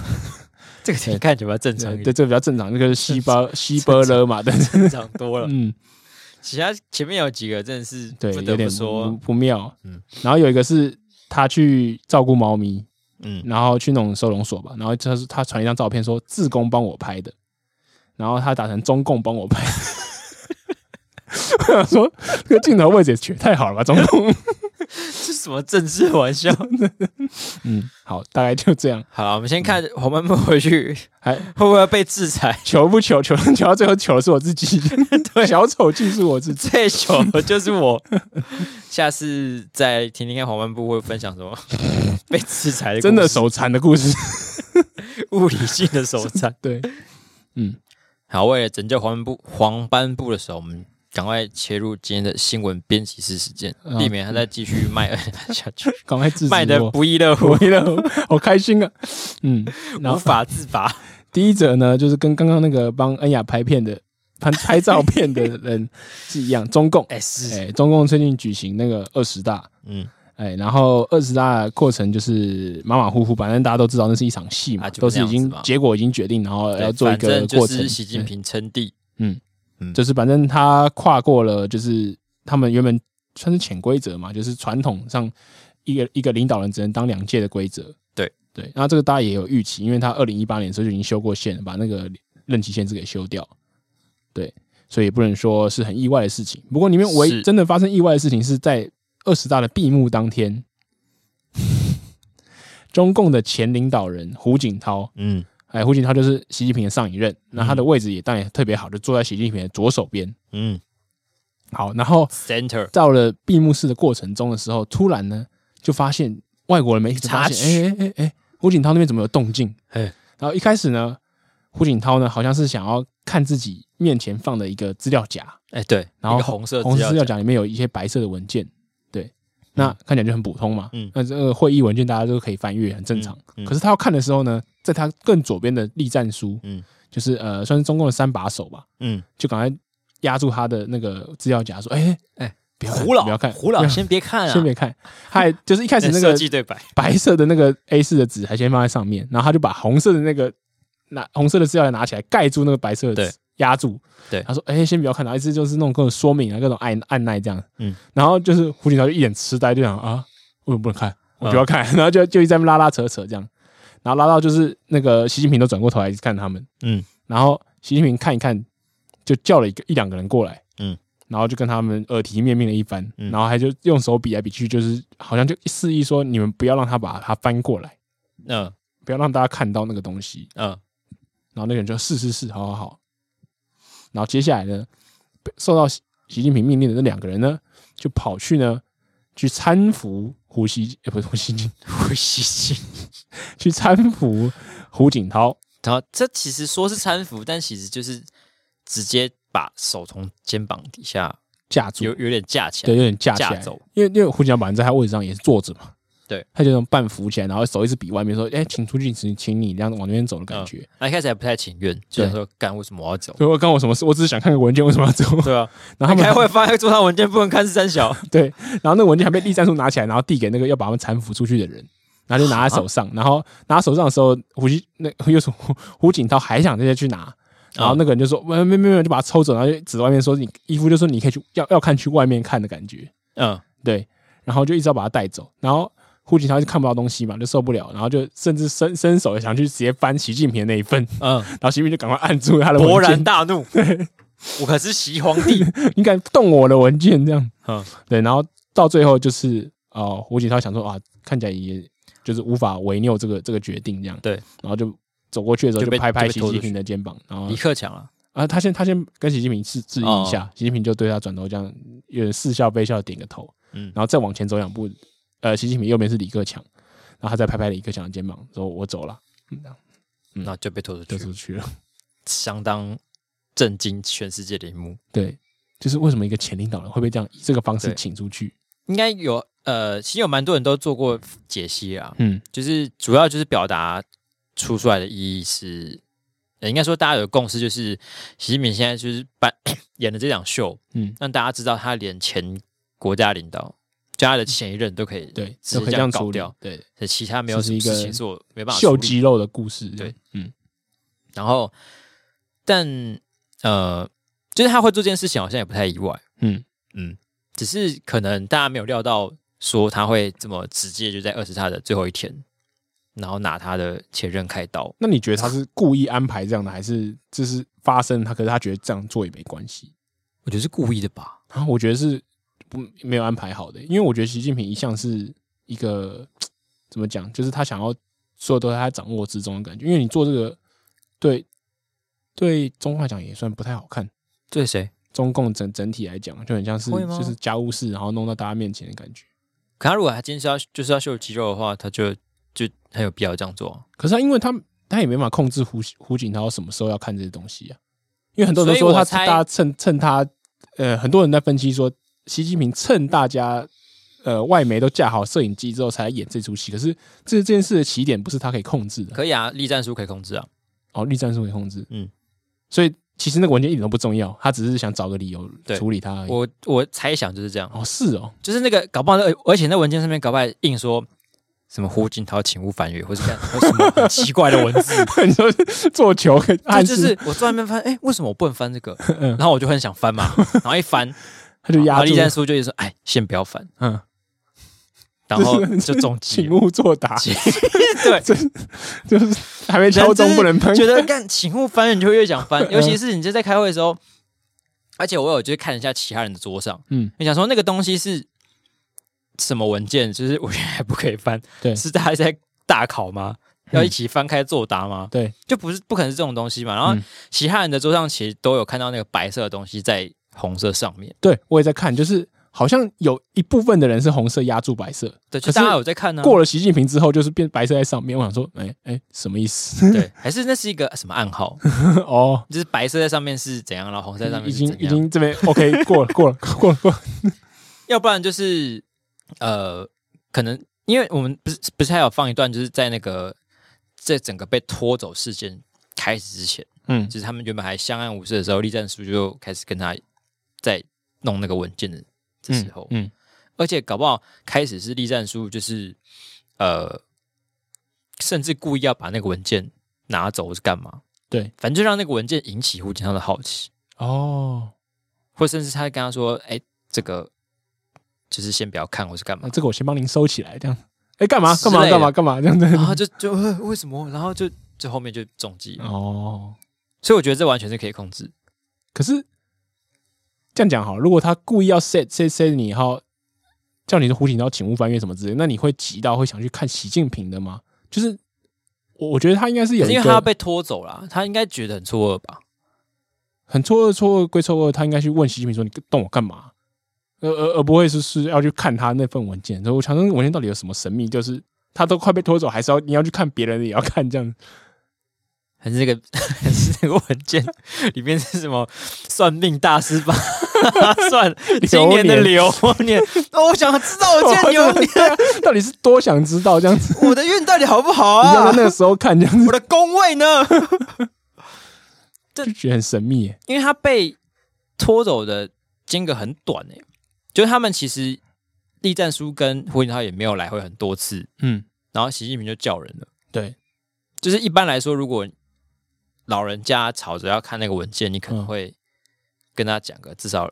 这个你看起来比较正常，对，这个比较正常。这个是西巴西巴勒嘛？对，正常多了。嗯，其他前面有几个真的是对，有点说不妙。嗯，然后有一个是。他去照顾猫咪，嗯，然后去那种收容所吧，然后他是他传一张照片说自工帮我拍的，然后他打成中共帮我拍，我想说这个镜头位置也取太好了吧，中共。是什么政治玩笑？嗯，好，大概就这样。好了，我们先看黄斑布回去还 会不会被制裁？求不求？求求到最后求的是我自己，对，小丑竟是我自己，最糗的就是我。下次再听听看黄斑部会分享什么被制裁的，真的手残的故事，物理性的手残。对，嗯，好，为了拯救黄斑部，黄斑部的时候，我们。赶快切入今天的新闻编辑室时间，避免他再继续卖下去。赶快卖的不亦乐乎，不亦乐乎，好开心啊！嗯，无法自拔。第一则呢，就是跟刚刚那个帮恩雅拍片的、拍拍照片的人是一样，中共。哎中共最近举行那个二十大，嗯。哎，然后二十大的过程就是马马虎虎，反正大家都知道那是一就是反正他跨过了，就是他们原本算是潜规则嘛，就是传统上一个一个领导人只能当两届的规则。对对，然后这个大家也有预期，因为他二零一八年的时候就已经修过宪，把那个任期限制给修掉。对，所以也不能说是很意外的事情。不过里面唯一真的发生意外的事情是在二十大的闭幕当天，中共的前领导人胡锦涛，嗯。哎，胡锦涛就是习近平的上一任，那他的位置也当然也特别好，就坐在习近平的左手边。嗯，好，然后 center 到了闭幕式的过程中的时候，突然呢，就发现外国人媒体发现，哎哎哎哎，胡锦涛那边怎么有动静？哎，然后一开始呢，胡锦涛呢好像是想要看自己面前放的一个资料夹，哎对，然后红色红色资料夹。里面有一些白色的文件。那看起来就很普通嘛，嗯，那这个会议文件大家都可以翻阅，很正常。嗯嗯、可是他要看的时候呢，在他更左边的栗战书，嗯，就是呃，算是中共的三把手吧，嗯，就赶快压住他的那个资料夹，说：“哎、欸、哎，不要胡老，不要看，胡老，先别看啊，先别看。”他还就是一开始 那个对白。白色的那个 A 四的纸还先放在上面，然后他就把红色的那个拿红色的资料拿起来盖住那个白色的纸。压住，对，他说：“哎、欸，先不要看，意思就是那种各种说明啊，各种按按耐这样。”嗯，然后就是胡锦涛就一脸痴呆，就想啊，为什么不能看？我不要看，嗯、然后就就一直在那拉拉扯扯这样，然后拉到就是那个习近平都转过头来看他们，嗯，然后习近平看一看，就叫了一个一两个人过来，嗯，然后就跟他们耳提面命了一番，嗯、然后还就用手比来比去，就是好像就示意说：“你们不要让他把他翻过来，嗯，不要让大家看到那个东西，嗯。”然后那个人就：“是是是，好好好。”然后接下来呢，受到习近平命令的那两个人呢，就跑去呢，去搀扶胡锡，呃，不是胡锡进，胡锡进，去搀扶胡锦涛。然后这其实说是搀扶，但其实就是直接把手从肩膀底下架住，有有点架起来，对，有点架起来。走，因为因为胡锦涛本来在他位置上也是坐着嘛。对，他就那种半扶起来，然后手一直比外面说：“哎，请出去，请请你这样往那边走的感觉。”他一开始还不太情愿，就说：“干，为什么我要走？对，关我什么事？我只是想看个文件，为什么要走？”对啊，然后他们开会发现桌上文件不能看是三小。对，然后那个文件还被栗战书拿起来，然后递给那个要把他们搀扶出去的人，然后就拿在手上，然后拿手上的时候，胡锡那又是胡胡锦涛还想直接去拿，然后那个人就说：“没没没没，就把他抽走，然后就指着外面说：‘你衣服就说你可以去要要看去外面看的感觉。’嗯，对，然后就一直要把他带走，然后。胡锦涛就看不到东西嘛，就受不了，然后就甚至伸伸手想去直接翻习近平的那一份，嗯，然后习近平就赶快按住他的勃然大怒，对，我可是习皇帝，你敢动我的文件这样，嗯，对，然后到最后就是哦，胡锦涛想说啊，看起来也就是无法违拗这个这个决定这样，对，然后就走过去的时候就拍拍习近平的肩膀，然后李克强啊，啊，他先他先跟习近平致致意一下，习近平就对他转头这样有点似笑非笑点个头，嗯，然后再往前走两步，呃，习近平右边是李克强。然后他再拍拍李克强的肩膀，说：“我走了。”嗯，那就被拖出去，出去了，相当震惊全世界的一幕。对，就是为什么一个前领导人会被这样以这个方式请出去？应该有呃，其实有蛮多人都做过解析啊。嗯，就是主要就是表达出出来的意义是，应该说大家有共识，就是习近平现在就是办 演的这场秀，嗯，让大家知道他连前国家领导。家的前一任都可以对，都可以这样搞掉，对，其他没有什么事情做，没办法秀肌肉的故事，对，嗯，然后，但呃，就是他会做这件事情，好像也不太意外，嗯。嗯，只是可能大家没有料到，说他会这么直接，就在二十大的最后一天，然后拿他的前任开刀。那你觉得他是故意安排这样的，还是就是发生他？可是他觉得这样做也没关系？我觉得是故意的吧，然后，我觉得是。不，没有安排好的，因为我觉得习近平一向是一个 怎么讲，就是他想要所有都在他掌握之中的感觉。因为你做这个，对对中共来讲也算不太好看。对谁？中共整整体来讲，就很像是就是家务事，然后弄到大家面前的感觉。可他如果他今天是要就是要秀肌肉的话，他就就很有必要这样做。可是他因为他他也没办法控制胡胡锦涛什么时候要看这些东西啊。因为很多人都说他大家趁趁他呃，很多人在分析说。习近平趁大家，呃，外媒都架好摄影机之后才来演这出戏。可是，这这件事的起点不是他可以控制的。可以啊，栗战书可以控制啊。哦，栗战书可以控制。嗯，所以其实那个文件一点都不重要，他只是想找个理由处理他而已。我我猜想就是这样。哦，是哦，就是那个搞不好，而且那文件上面搞不好硬说什么胡锦涛请勿翻阅，或者干什么很奇怪的文字。你说做球，他就是我坐那边翻，哎、欸，为什么我不能翻这个？然后我就很想翻嘛，然后一翻。他就压栗战书就一直说：“哎，先不要翻。”嗯，然后就中计，请勿作答。对，就是还没敲钟不能喷。觉得干请勿翻，你就越想翻。尤其是你就在开会的时候，而且我有就是看一下其他人的桌上，嗯，你想说那个东西是什么文件？就是我原来不可以翻。对，是大家在大考吗？要一起翻开作答吗？对，就不是不可能是这种东西嘛。然后其他人的桌上其实都有看到那个白色的东西在红色上面。对，我也在看，就是。好像有一部分的人是红色压住白色，对，就是大家有在看呢。过了习近平之后，就是变白色在上面。我想说，哎哎，什么意思？对，还是那是一个什么暗号？哦，就是白色在上面是怎样，然后红色在上面已经已经这边 OK 过了过了过了过了。要不然就是呃，可能因为我们不是不是还有放一段，就是在那个这整个被拖走事件开始之前，嗯，就是他们原本还相安无事的时候，栗战书就开始跟他在弄那个文件的。的时候，嗯，嗯，而且搞不好开始是栗战书，就是呃，甚至故意要把那个文件拿走是干嘛？对，反正就让那个文件引起胡锦涛的好奇哦，或甚至他跟他说：“哎、欸，这个就是先不要看，或是干嘛？这个我先帮您收起来，这样。哎、欸，干嘛？干嘛？干嘛？干嘛？这样子，然后就就为什么？然后就就后面就中计哦。所以我觉得这完全是可以控制，可是。这样讲好，如果他故意要 set set set 你，然后叫你的胡锦涛请勿翻阅什么之类，那你会急到会想去看习近平的吗？就是我我觉得他应该是有，因为他要被拖走了，他应该觉得很错愕吧？很错愕，错愕归错愕，他应该去问习近平说：“你动我干嘛？”而而而不会是是要去看他那份文件。所以我想说，文件到底有什么神秘？就是他都快被拖走，还是要你要去看别人的也要看这样。还是那个 还是那个文件里面是什么算命大师吧？算今年的流年，我想知道我今年 流年。到底是多想知道这样子，我的运到底好不好啊？你要在那个时候看这样子，我的宫位呢？这觉得很神秘，因为他被拖走的间隔很短诶，就是他们其实栗战书跟胡锦涛也没有来回很多次，嗯，然后习近平就叫人了，对，就是一般来说如果。老人家吵着要看那个文件，你可能会跟他讲个至少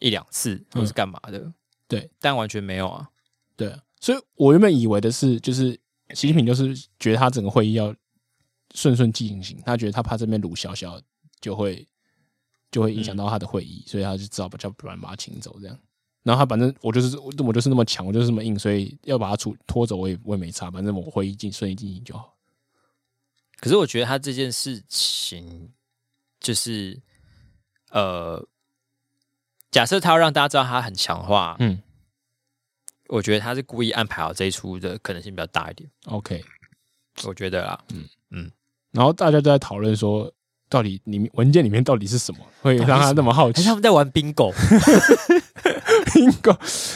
一两次，或是干嘛的？嗯、对，但完全没有啊。对，所以我原本以为的是，就是习近平就是觉得他整个会议要顺顺进行，他觉得他怕这边鲁小小就会就会影响到他的会议，嗯、所以他就只好把叫不然把他请走这样。然后他反正我就是我就是那么强，我就是那么硬，所以要把他出拖走，我也我也没差，反正我会议进顺利进行就好。可是我觉得他这件事情，就是呃，假设他要让大家知道他很强的话，嗯，我觉得他是故意安排好这一出的可能性比较大一点。OK，我觉得啦，嗯嗯。然后大家都在讨论说，到底里面文件里面到底是什么，会让他那么好奇？他们在玩 bingo，bingo。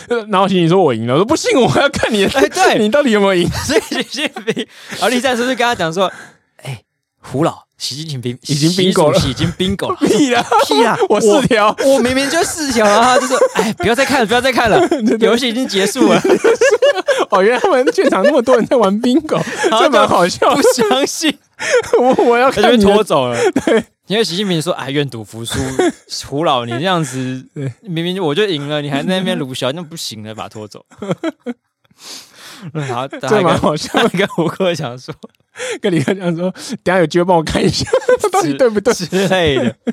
然后习近平说我赢了，我说不信，我要看你的，哎，对 你到底有没有赢？所以习近平，然后栗战书就跟他讲说。胡老，习近平已经 bingo 了，已经 bingo 了，屁啦 屁啦！我四条，我明明就四条，然后他就说：“ 哎，不要再看了，不要再看了，游戏已经结束了。”哦，原来他们现场那么多人在玩 bingo，这蛮好笑。不相信我，我要看你拖走了。对，因为习近平说：“哎，愿赌服输，胡老，你这样子，明明我就赢了，你还在那边鲁小，那不行了，把他拖走。”然后，这蛮好笑。跟胡克讲说。跟李克强说，等下有机会帮我看一下，到底对不对之类的。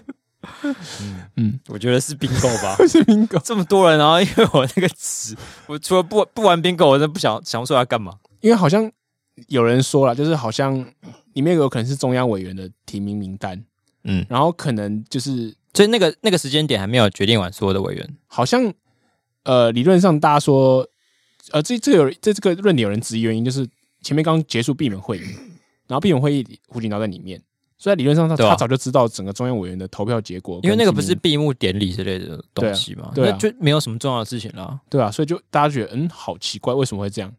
嗯嗯，我觉得是 bingo 吧，是 bingo。这么多人，然后因为我那个词，我除了不不玩 bingo，我真的不想想不出来干嘛。因为好像有人说了，就是好像里面有可能是中央委员的提名名单，嗯，然后可能就是，所以那个那个时间点还没有决定完所有的委员，好像呃，理论上大家说，呃，这这有这这个论点有人质疑原因，就是前面刚结束闭门会议。然后闭门会议，胡锦涛在里面，所以理论上他他早就知道整个中央委员的投票结果，因为那个不是闭幕典礼之类的东西嘛，对，就没有什么重要的事情了，对啊，所以就大家觉得嗯，好奇怪，为什么会这样？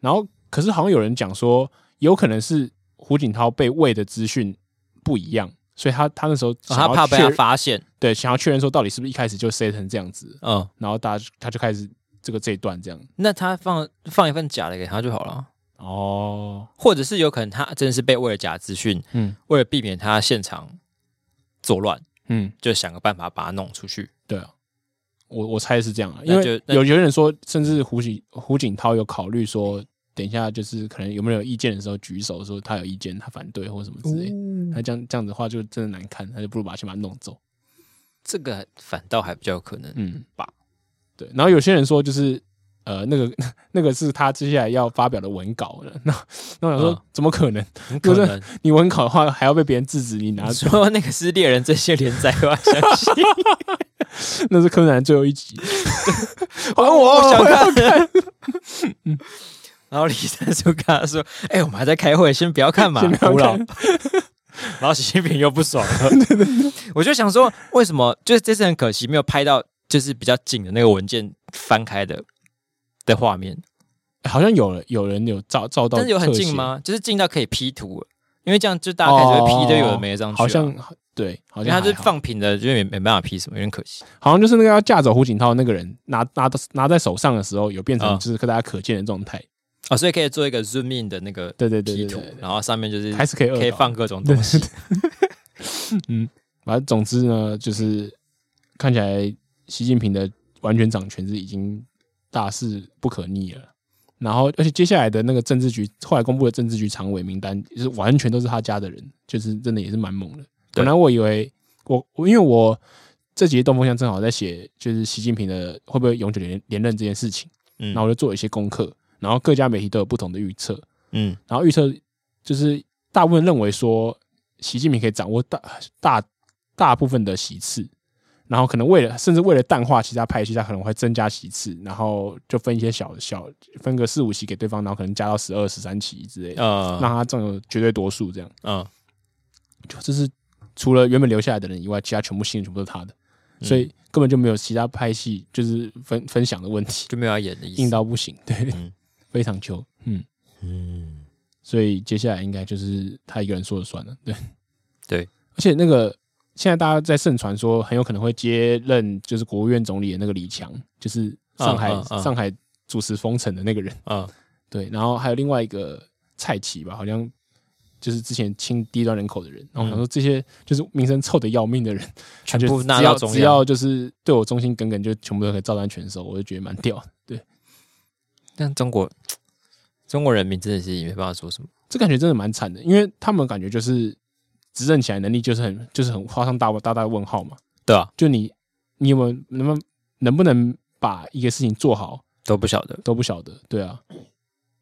然后可是好像有人讲说，有可能是胡锦涛被喂的资讯不一样，所以他他那时候他怕被他发现，对，想要确认说到底是不是一开始就 set 成这样子，嗯，然后大家他就开始这个这一段这样，那他放放一份假的给他就好了。哦，或者是有可能他真的是被为了假资讯，嗯，为了避免他现场作乱，嗯，就想个办法把他弄出去。对啊，我我猜是这样啊，因为有有人说，甚至胡锦胡锦涛有考虑说，等一下就是可能有没有意见的时候举手说他有意见，他反对或什么之类。他这样这样子的话就真的难看，他就不如把先把他弄走。这个反倒还比较有可能，嗯吧？对。然后有些人说就是。呃，那个 那个是他接下来要发表的文稿了。那那我想说，嗯、怎么可能？可能 你文稿的话，还要被别人制止。你拿说那个是猎人这些连载，我相信那是柯南最后一集。还我，我想看。嗯，然后李三就跟他说：“哎、欸，我们还在开会，先不要看嘛，胡老。”然后习近平又不爽了。我就想说，为什么？就是这次很可惜，没有拍到就是比较紧的那个文件翻开的。的画面好像有了，有人有照照到，但是有很近吗？就是近到可以 P 图，因为这样就大家开始会 P 都有的没上去，好像对，好像他是放平的，就没没办法 P 什么，有点可惜。好像就是那个要架走胡锦涛那个人拿拿拿在手上的时候，有变成就是和大家可见的状态啊，所以可以做一个 zoom in 的那个对对对 P 图，然后上面就是还是可以可以放各种东西。嗯，反正总之呢，就是看起来习近平的完全掌权是已经。大势不可逆了，然后而且接下来的那个政治局后来公布的政治局常委名单，就是完全都是他家的人，就是真的也是蛮猛的。本来我以为我我因为我这几个东风向正好在写，就是习近平的会不会永久连连任这件事情，嗯，然后我就做了一些功课，然后各家媒体都有不同的预测，嗯，然后预测就是大部分认为说习近平可以掌握大大大部分的席次。然后可能为了，甚至为了淡化其他派系，他可能会增加席次，然后就分一些小小，分个四五席给对方，然后可能加到十二、十三席之类的，嗯，让他占有绝对多数，这样，嗯，就这是除了原本留下来的人以外，其他全部新人全部都是他的，所以根本就没有其他派系就是分分享的问题，就没有要演的意思，硬到不行，对，嗯、非常球，嗯。嗯，所以接下来应该就是他一个人说了算了，对。对，而且那个。现在大家在盛传说很有可能会接任，就是国务院总理的那个李强，就是上海、uh, uh, uh. 上海主持封城的那个人啊。Uh. 对，然后还有另外一个蔡奇吧，好像就是之前清低端人口的人。然后想说这些就是名声臭的要命的人，全部只要只要就是对我忠心耿耿，就全部都可以照单全收，我就觉得蛮屌的。对，但中国中国人民真的是也没办法说什么，这感觉真的蛮惨的，因为他们感觉就是。执政起来能力就是很就是很画上大大大问号嘛，对啊，就你你有没有能不能能不能把一个事情做好？都不晓得。都不晓得，对啊，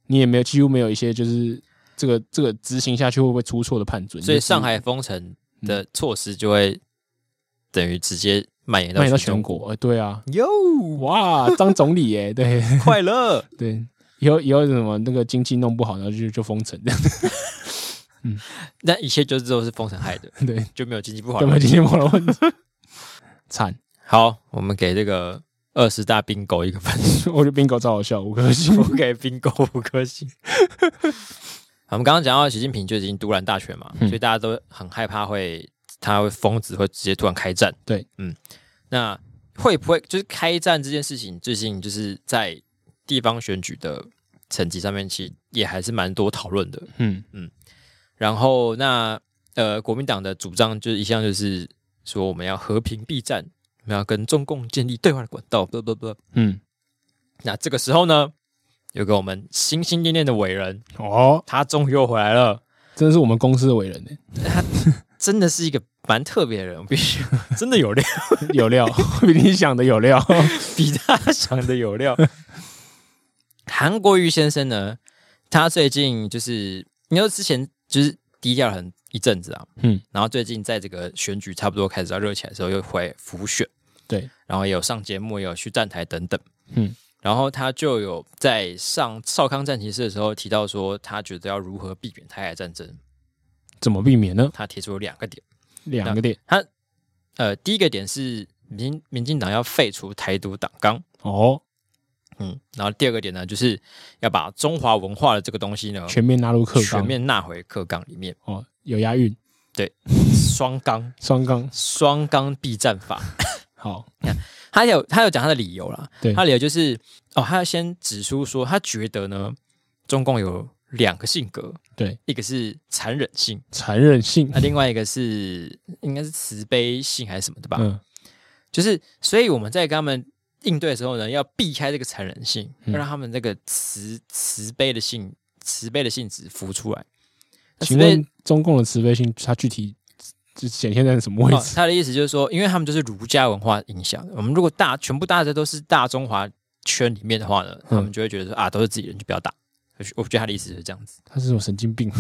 你也没有几乎没有一些就是这个这个执行下去会不会出错的判准，所以上海封城的措施就会等于直接蔓延到蔓延到全国，对啊，哟哇，张总理耶，对，快乐，对，以后以后什么那个经济弄不好，然后就就封城这样。嗯，那一切就是都是封城害的，对，就没有经济不好，就没有经济不好的问题。惨，好，我们给这个二十大冰狗一个分数，我觉得冰狗超好笑，五颗星，我给冰狗五颗星。我们刚刚讲到习近平就已经独揽大权嘛，嗯、所以大家都很害怕会他会疯子，会直接突然开战。对，嗯，那会不会就是开战这件事情，最近就是在地方选举的成绩上面，其实也还是蛮多讨论的。嗯嗯。然后那呃，国民党的主张就是一向就是说我们要和平避战，我们要跟中共建立对话的管道，不不不，嗯。那这个时候呢，有个我们心心念念的伟人哦，他终于又回来了，真的是我们公司的伟人呢。他真的是一个蛮特别的人，我必须真的有料，有料，比你想的有料，比他想的有料。韩国瑜先生呢，他最近就是你说之前。就是低调了很一阵子啊，嗯，然后最近在这个选举差不多开始要热起来的时候，又回浮选，对，然后也有上节目，也有去站台等等，嗯，然后他就有在上少康战情室的时候提到说，他觉得要如何避免台海战争，怎么避免呢？他提出了两个点，两个点，他呃，第一个点是民民进党要废除台独党纲。哦。嗯，然后第二个点呢，就是要把中华文化的这个东西呢，全面纳入课纲，全面纳回课纲里面。哦，有押韵，对，双纲，双纲，双纲避战法。好，他有他有讲他的理由啦，对，他理由就是哦，他要先指出说，他觉得呢，中共有两个性格，对，一个是残忍性，残忍性，那另外一个是应该是慈悲性还是什么的吧？嗯，就是，所以我们在跟他们。应对的时候呢，要避开这个残忍性，要让他们这个慈慈悲的性慈悲的性质浮出来。请问中共的慈悲性，它具体 就显现在什么位置？哦，他的意思就是说，因为他们就是儒家文化影响。我们如果大全部大家都是大中华圈里面的话呢，他们就会觉得说啊，都是自己人，就不要打。我觉得他的意思是这样子，他是种神经病。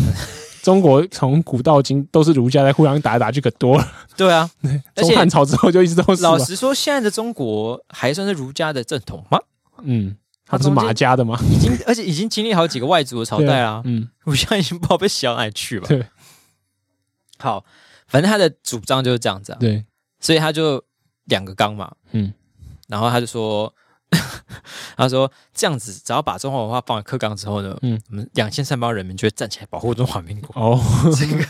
中国从古到今都是儒家在互相打来打去，可多了。对啊，从汉朝之后就一直都是。老实说，现在的中国还算是儒家的正统吗？嗯，他不是马家的吗？已经，而且已经经历好几个外族的朝代啊。嗯，儒家已经不知道被洗到哪里去了。对，好，反正他的主张就是这样子啊。对，所以他就两个纲嘛。嗯，然后他就说。他说：“这样子，只要把中华文化放在课纲之后呢，嗯，我们两千三百万人民就会站起来保护中华民国。哦，这个，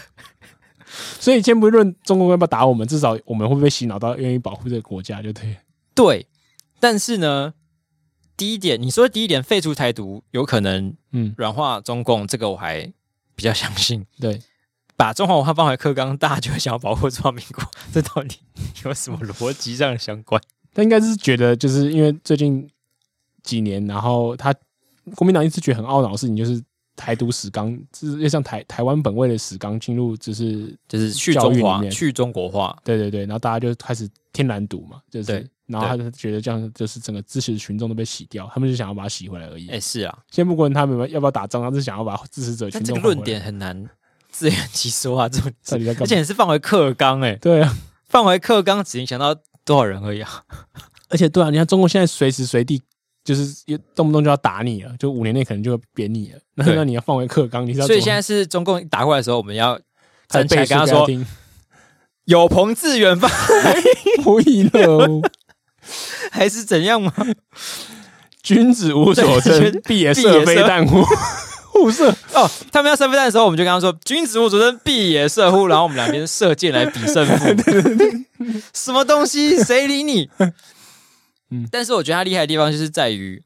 所以先不论中国要不要打我们，至少我们会不会洗脑到愿意保护这个国家，就对。对，但是呢，第一点，你说第一点废除台独有可能，嗯，软化中共，这个我还比较相信。对，把中华文化放回课纲，大家就会想要保护中华民国，这到底有什么逻辑上的相关？”他应该是觉得，就是因为最近几年，然后他国民党一直觉得很懊恼的事情，就是台独史纲，就是要像台台湾本位的史纲进入，就是就是去中华、去中国化，对对对，然后大家就开始天然独嘛，就是，然后他就觉得这样就是整个支持群众都被洗掉，他们就想要把它洗回来而已。哎，是啊，先不管他们要不要打仗，他是想要把支持者群众。这个论点很难 自圆其说啊，这种而且是放回课纲，哎，对啊，放回课纲只影响到。多少人而已啊！而且对啊，你看中国现在随时随地就是动不动就要打你了，就五年内可能就会扁你了。那那你要放回课纲，你知道？所以现在是中共打过来的时候，我们要站起来跟他说：“有朋自远方来，不亦乐乎？还是怎样吗？君子无所争，必也射非弹乎？”互射 哦，他们要射飞弹的时候，我们就跟他说：“君子无所争，必也射乎？”然后我们两边射箭来比胜负。什么东西？谁理你？嗯，但是我觉得他厉害的地方就是在于，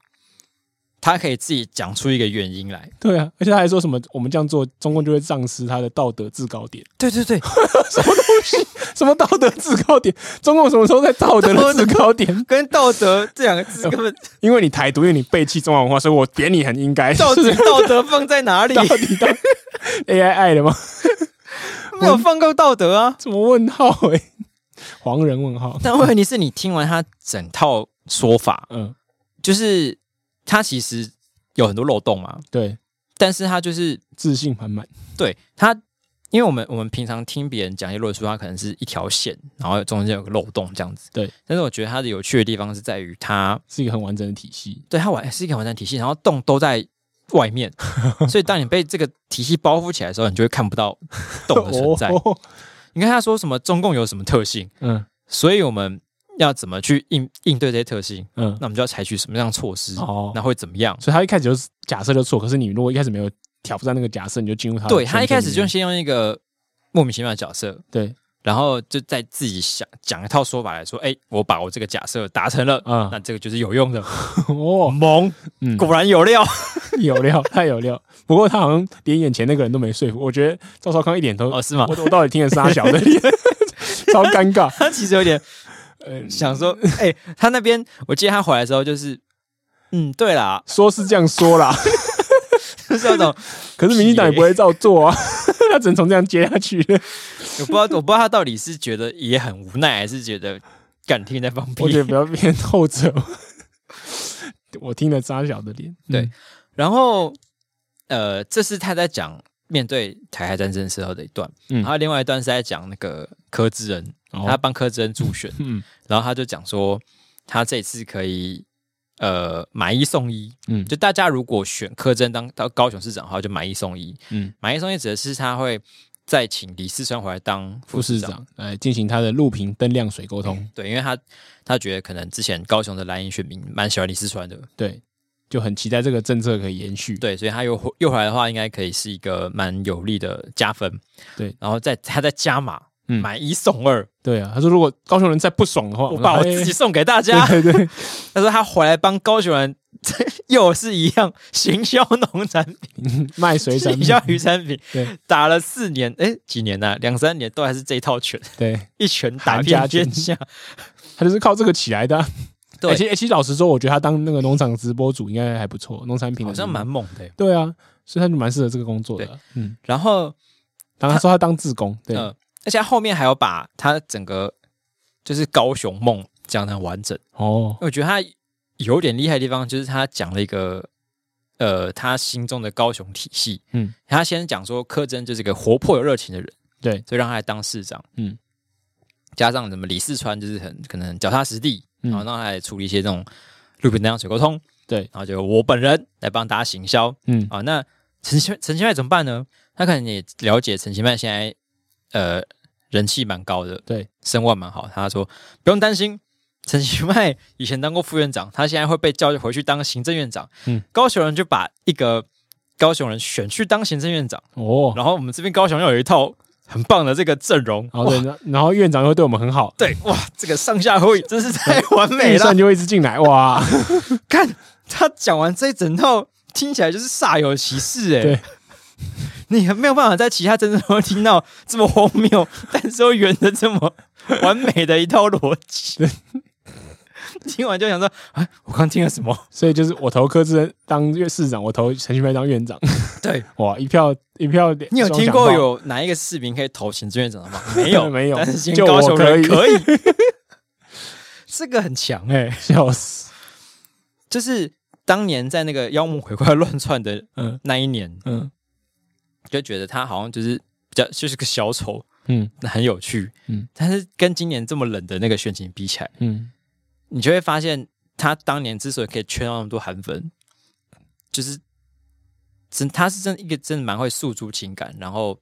他可以自己讲出一个原因来。对啊，而且他还说什么：“我们这样做，中共就会丧失他的道德制高点。”对对对，什么东西？什么道德制高点？中共什么时候在道德的制高点？跟道德这两个字根本……因为你台独，因为你背弃中华文化，所以我贬你很应该。道德道德放在哪里？到底到 AI 爱了吗？没有放过道德啊？怎么问号？哎，黄人问号。但问题是你听完他整套说法，嗯，就是他其实有很多漏洞嘛。对，但是他就是自信满满。对他。因为我们我们平常听别人讲一些论述，它可能是一条线，然后中间有个漏洞这样子。对，但是我觉得它的有趣的地方是在于它是一个很完整的体系。对，它完是一个完整的体系，然后洞都在外面，所以当你被这个体系包覆起来的时候，你就会看不到洞的存在。你看他说什么中共有什么特性，嗯，所以我们要怎么去应应对这些特性，嗯，那我们就要采取什么样的措施，哦，那会怎么样？所以他一开始就是假设就错，可是你如果一开始没有。挑战那个假设，你就进入他。对，他一开始就先用一个莫名其妙的角色，对，然后就在自己想讲一套说法来说，哎，我把我这个假设达成了，嗯，那这个就是有用的。哦，萌，嗯，果然有料，有料，太有料。不过他好像连眼前那个人都没说服，我觉得赵少康一点都哦，是吗？我我到底听了沙小的，超尴尬。他其实有点呃想说，哎，他那边我记得他回来的时候就是，嗯，对啦，说是这样说啦。就是那种，可是民进党也不会照做啊，他只能从这样接下去。我不知道，我不知道他到底是觉得也很无奈，还是觉得敢听在放屁。我觉得比较偏后者。我听了扎小的脸，对。然后，呃，这是他在讲面对台海战争时候的一段，嗯，然后另外一段是在讲那个柯志恩，他帮柯志恩助选，嗯，然后他就讲说，他这次可以。呃，买一送一，嗯，就大家如果选柯震当到高雄市长的话，就买一送一，嗯，买一送一指的是他会再请李四川回来当副市长，来进行他的路平灯亮水沟通，嗯，对，因为他他觉得可能之前高雄的蓝营选民蛮喜欢李四川的，对，就很期待这个政策可以延续，对，所以他又又回来的话，应该可以是一个蛮有利的加分，对，然后再他再加码。嗯，买一送二，对啊。他说，如果高雄人再不爽的话，我把我自己送给大家。对，对对，他说他回来帮高雄人，又是一样行销农产品，卖水产品，行销鱼产品。对，打了四年，哎，几年呢、啊？两三年都还是这一套拳，对，一拳打遍天下。他就是靠这个起来的、啊。对，而且其实老实说，我觉得他当那个农场直播主应该还不错，农产品好像蛮猛的。对啊，所以他就蛮适合这个工作的。嗯，然后然后他说他当志工，对，而且后面还有把他整个就是高雄梦讲的很完整。哦。我觉得他有点厉害的地方，就是他讲了一个。呃，他心中的高雄体系，嗯，他先讲说柯真就是个活泼有热情的人，对，所以让他来当市长，嗯，加上什么李四川就是很可能脚踏实地，然后让他来处理一些这种路边档水沟通，对，然后就我本人来帮大家行销，嗯。啊，那陈其陈其迈怎么办呢？他可能也了解陈其迈现在呃人气蛮高的，对，声望蛮好，他说不用担心。陈其迈以前当过副院长，他现在会被叫回去当行政院长。嗯，高雄人就把一个高雄人选去当行政院长哦。然后我们这边高雄又有一套很棒的这个阵容，然后对，然后院长又会对我们很好。对，哇，这个上下会真是太 完美了，预算就会一直进来。哇，看他讲完这一整套，听起来就是煞有其事哎。对，你还没有办法在其他政治中听到这么荒谬，但是又圆的这么完美的一套逻辑。听完就想说，哎，我刚听了什么？所以就是我投柯志恩当院市长，我投陈其迈当院长。对，哇，一票一票。你有听过有哪一个市民可以投行政院长的吗？没有，没有。但是新高雄人可以，这个很强哎，笑死！就是当年在那个妖魔鬼怪乱窜的嗯那一年，嗯，就觉得他好像就是比较就是个小丑，嗯，很有趣，嗯，但是跟今年这么冷的那个选情比起来，嗯。你就会发现，他当年之所以可以圈到那么多韩粉，就是真他是真一个真的蛮会诉诸情感，然后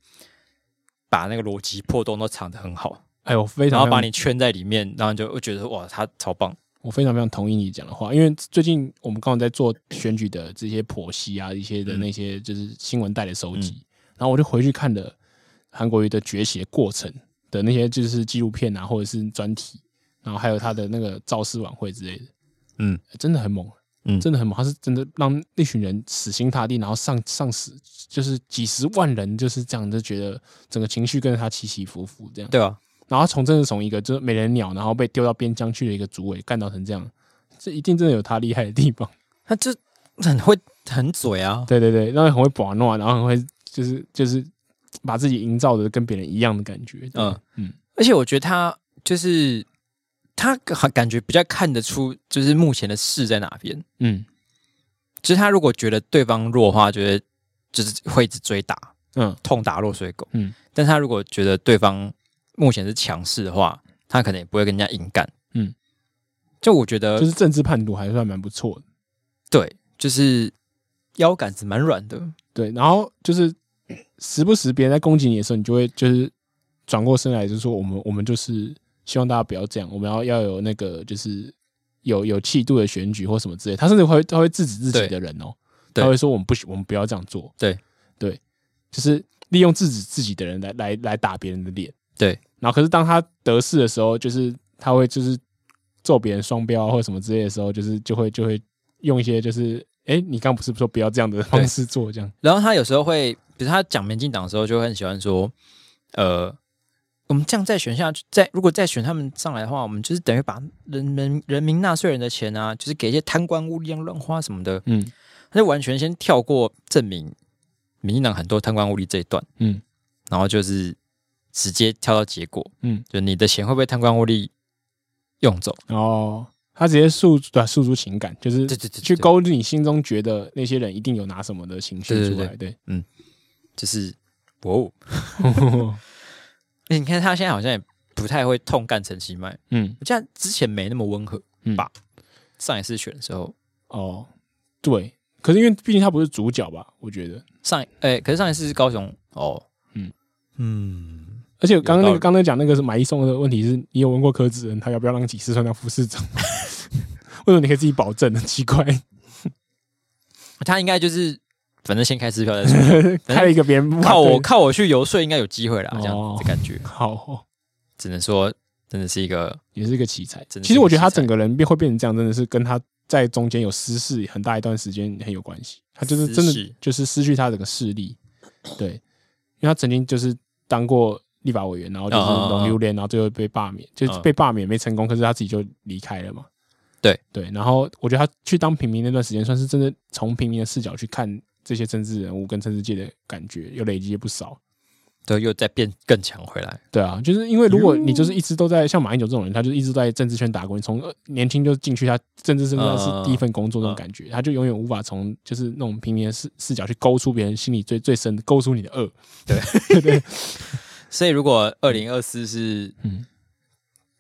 把那个逻辑破洞都藏得很好。哎呦，非常，然后把你圈在里面，然后就会觉得哇，他超棒。我非常非常同意你讲的话，因为最近我们刚好在做选举的这些剖析啊，一些的那些就是新闻带的收集，嗯、然后我就回去看了韩国瑜的崛起的过程的那些就是纪录片啊，或者是专题。然后还有他的那个造势晚会之类的，嗯，真的很猛，嗯，真的很猛。他是真的让那群人死心塌地，然后上上死，就是几十万人就是这样，就觉得整个情绪跟着他起起伏伏这样，对啊。然后从真的从一个就是美人鸟，然后被丢到边疆去的一个主委，干到成这样，这一定真的有他厉害的地方。他就很会很嘴啊，对对对，然后很会把弄，然后很会就是就是把自己营造的跟别人一样的感觉，嗯嗯。而且我觉得他就是。他感觉比较看得出，就是目前的势在哪边。嗯，其实他如果觉得对方弱的话，觉得就是会一直追打，嗯，痛打落水狗。嗯，但他如果觉得对方目前是强势的话，他可能也不会跟人家硬干。嗯，就我觉得，就是政治判读还算蛮不错的。对，就是腰杆子蛮软的。对，然后就是时不时别人在攻击你的时候，你就会就是转过身来，就是说我们我们就是。希望大家不要这样，我们要要有那个就是有有气度的选举或什么之类。他甚至会他会制止自己的人哦，他会说我们不我们不要这样做。对对，就是利用制止自己的人来来来打别人的脸。对，然后可是当他得势的时候，就是他会就是揍别人双标或者什么之类的时候，就是就会就会用一些就是哎，你刚不是说不要这样的方式做这样。然后他有时候会，比如他讲民进党的时候，就会很喜欢说，呃。我们这样再选下去，再如果再选他们上来的话，我们就是等于把人民人民纳税人的钱啊，就是给一些贪官污吏乱花什么的。嗯，他就完全先跳过证明民进党很多贪官污吏这一段。嗯，然后就是直接跳到结果。嗯，就你的钱会被贪官污吏用走。哦，他直接诉对诉诸情感，就是去勾住你心中觉得那些人一定有拿什么的情绪出来。对，嗯，就是哦。你看他现在好像也不太会痛干陈其迈，嗯，我记得之前没那么温和吧？嗯、上一次选的时候，哦，对，可是因为毕竟他不是主角吧？我觉得上哎、欸，可是上一次是高雄，哦，嗯嗯，而且刚刚那个刚才讲那个是买一送二的问题是，你有问过柯志恩，他要不要让几次算当副市长？为什么你可以自己保证？很奇怪，他应该就是。反正先开支票再说，开了一个别人靠我靠我去游说，应该有机会啦。这样的感觉，好，只能说真的是一个，也是一个奇才。其实我觉得他整个人变会变成这样，真的是跟他在中间有失势很大一段时间很有关系。他就是真的就是失去他整个势力，对，因为他曾经就是当过立法委员，然后就是龙溜连，然后最后被罢免，就是被罢免没成功，可是他自己就离开了嘛。对。对，然后我觉得他去当平民那段时间，算是真的从平民的视角去看这些政治人物跟政治界的感觉，又累积不少。对，又再变更强回来。对啊，就是因为如果你就是一直都在像马英九这种人，他就一直在政治圈打滚，从年轻就进去，他政治生活是第一份工作那种感觉，他就永远无法从就是那种平民的视视角去勾出别人心里最最深的，勾出你的恶。对对对。所以如果二零二四是嗯，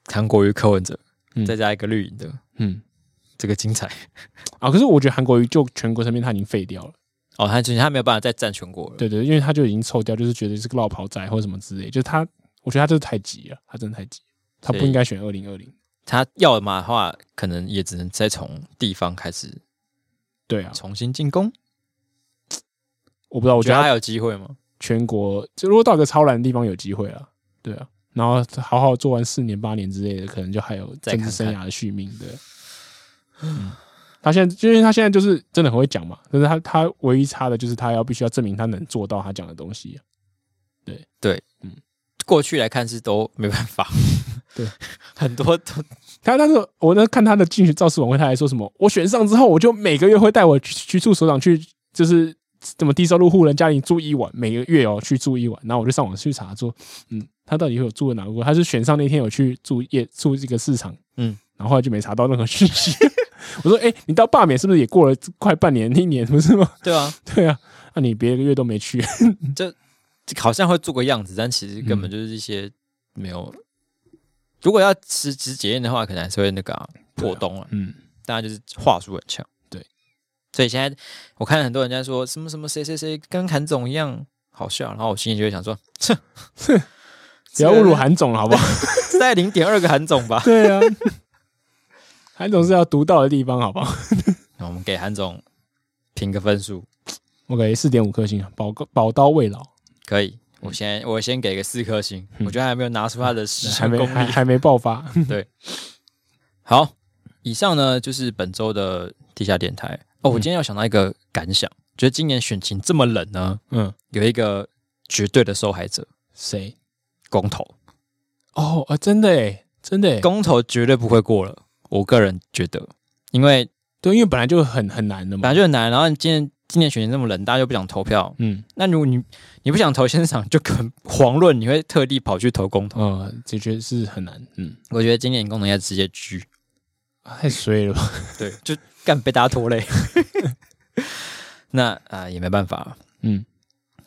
韩国瑜柯文哲，再加一个绿营的，嗯，这个精彩 啊！可是我觉得韩国瑜就全国层面他已经废掉了。哦，他最近他没有办法再战全国了。对对，因为他就已经臭掉，就是觉得是个落跑仔或者什么之类。就是他，我觉得他就是太急了，他真的太急，他不应该选二零二零。他要嘛的话，可能也只能再从地方开始。对啊，重新进攻。我不知道，我觉得他还有机会吗？全国就如果到一个超蓝的地方有机会啊，对啊，然后好好做完四年八年之类的，可能就还有政治生涯的续命的。嗯。他现在，因为他现在就是真的很会讲嘛，可是他他唯一差的就是他要必须要证明他能做到他讲的东西。对对，嗯，过去来看是都没办法。对，很多都他他说我那看他的竞选造势晚会，他还说什么？我选上之后，我就每个月会带我局处首长去，就是怎么低收入户人家里住一晚，每个月哦去住一晚。然后我就上网去查说，嗯，他到底有住了哪个？他是选上那天有去住夜住这个市场，嗯，然后后来就没查到任何讯息。我说：“哎、欸，你到罢免是不是也过了快半年一年，不是吗？对啊，对啊，那、啊、你别个月都没去，这好像会做个样子，但其实根本就是一些没有。嗯、如果要实质检验的话，可能还是会那个、啊、破洞了。嗯，大家就是话术很强，对。所以现在我看很多人家说什么什么谁谁谁跟韩总一样好笑，然后我心里就会想说：哼哼，不要侮辱韩总了，好不好？在零点二个韩总吧。对啊。”韩总是要独到的地方，好不好？那我们给韩总评个分数，我给四点五颗星，宝宝刀未老，可以。我先我先给个四颗星，嗯、我觉得还没有拿出他的实 还没还还没爆发。对，好，以上呢就是本周的地下电台。哦，我今天要想到一个感想，嗯、觉得今年选情这么冷呢，嗯，有一个绝对的受害者，谁？公投。哦啊，真的诶，真的诶，公投绝对不会过了。我个人觉得，因为对，因为本来就很很难的嘛，本来就很难。然后今天今年选情这么冷，大家又不想投票，嗯，那如果你你不想投现场，就可能遑论你会特地跑去投公投，嗯，这确实是很难。嗯，我觉得今年公投应该直接狙，太衰了吧？对，就干被大家拖累。那啊、呃，也没办法。嗯，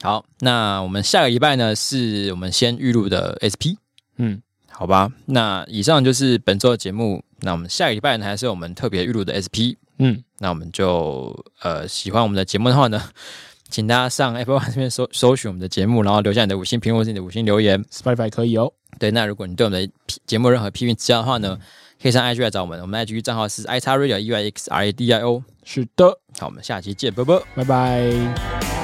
好，那我们下个礼拜呢，是我们先预录的 SP。嗯。好吧，那以上就是本周的节目。那我们下个礼拜呢，还是我们特别预录的 SP。嗯，那我们就呃喜欢我们的节目的话呢，请大家上 Apple 这边搜搜寻我们的节目，然后留下你的五星评论或者你的五星留言。Spotify 可以哦。对，那如果你对我们的节目任何批评指教的话呢，可以上 IG 来找我们。我们 IG 账号是 i x radio e y x r a d i o。是的，好，我们下期见，拜拜，拜拜。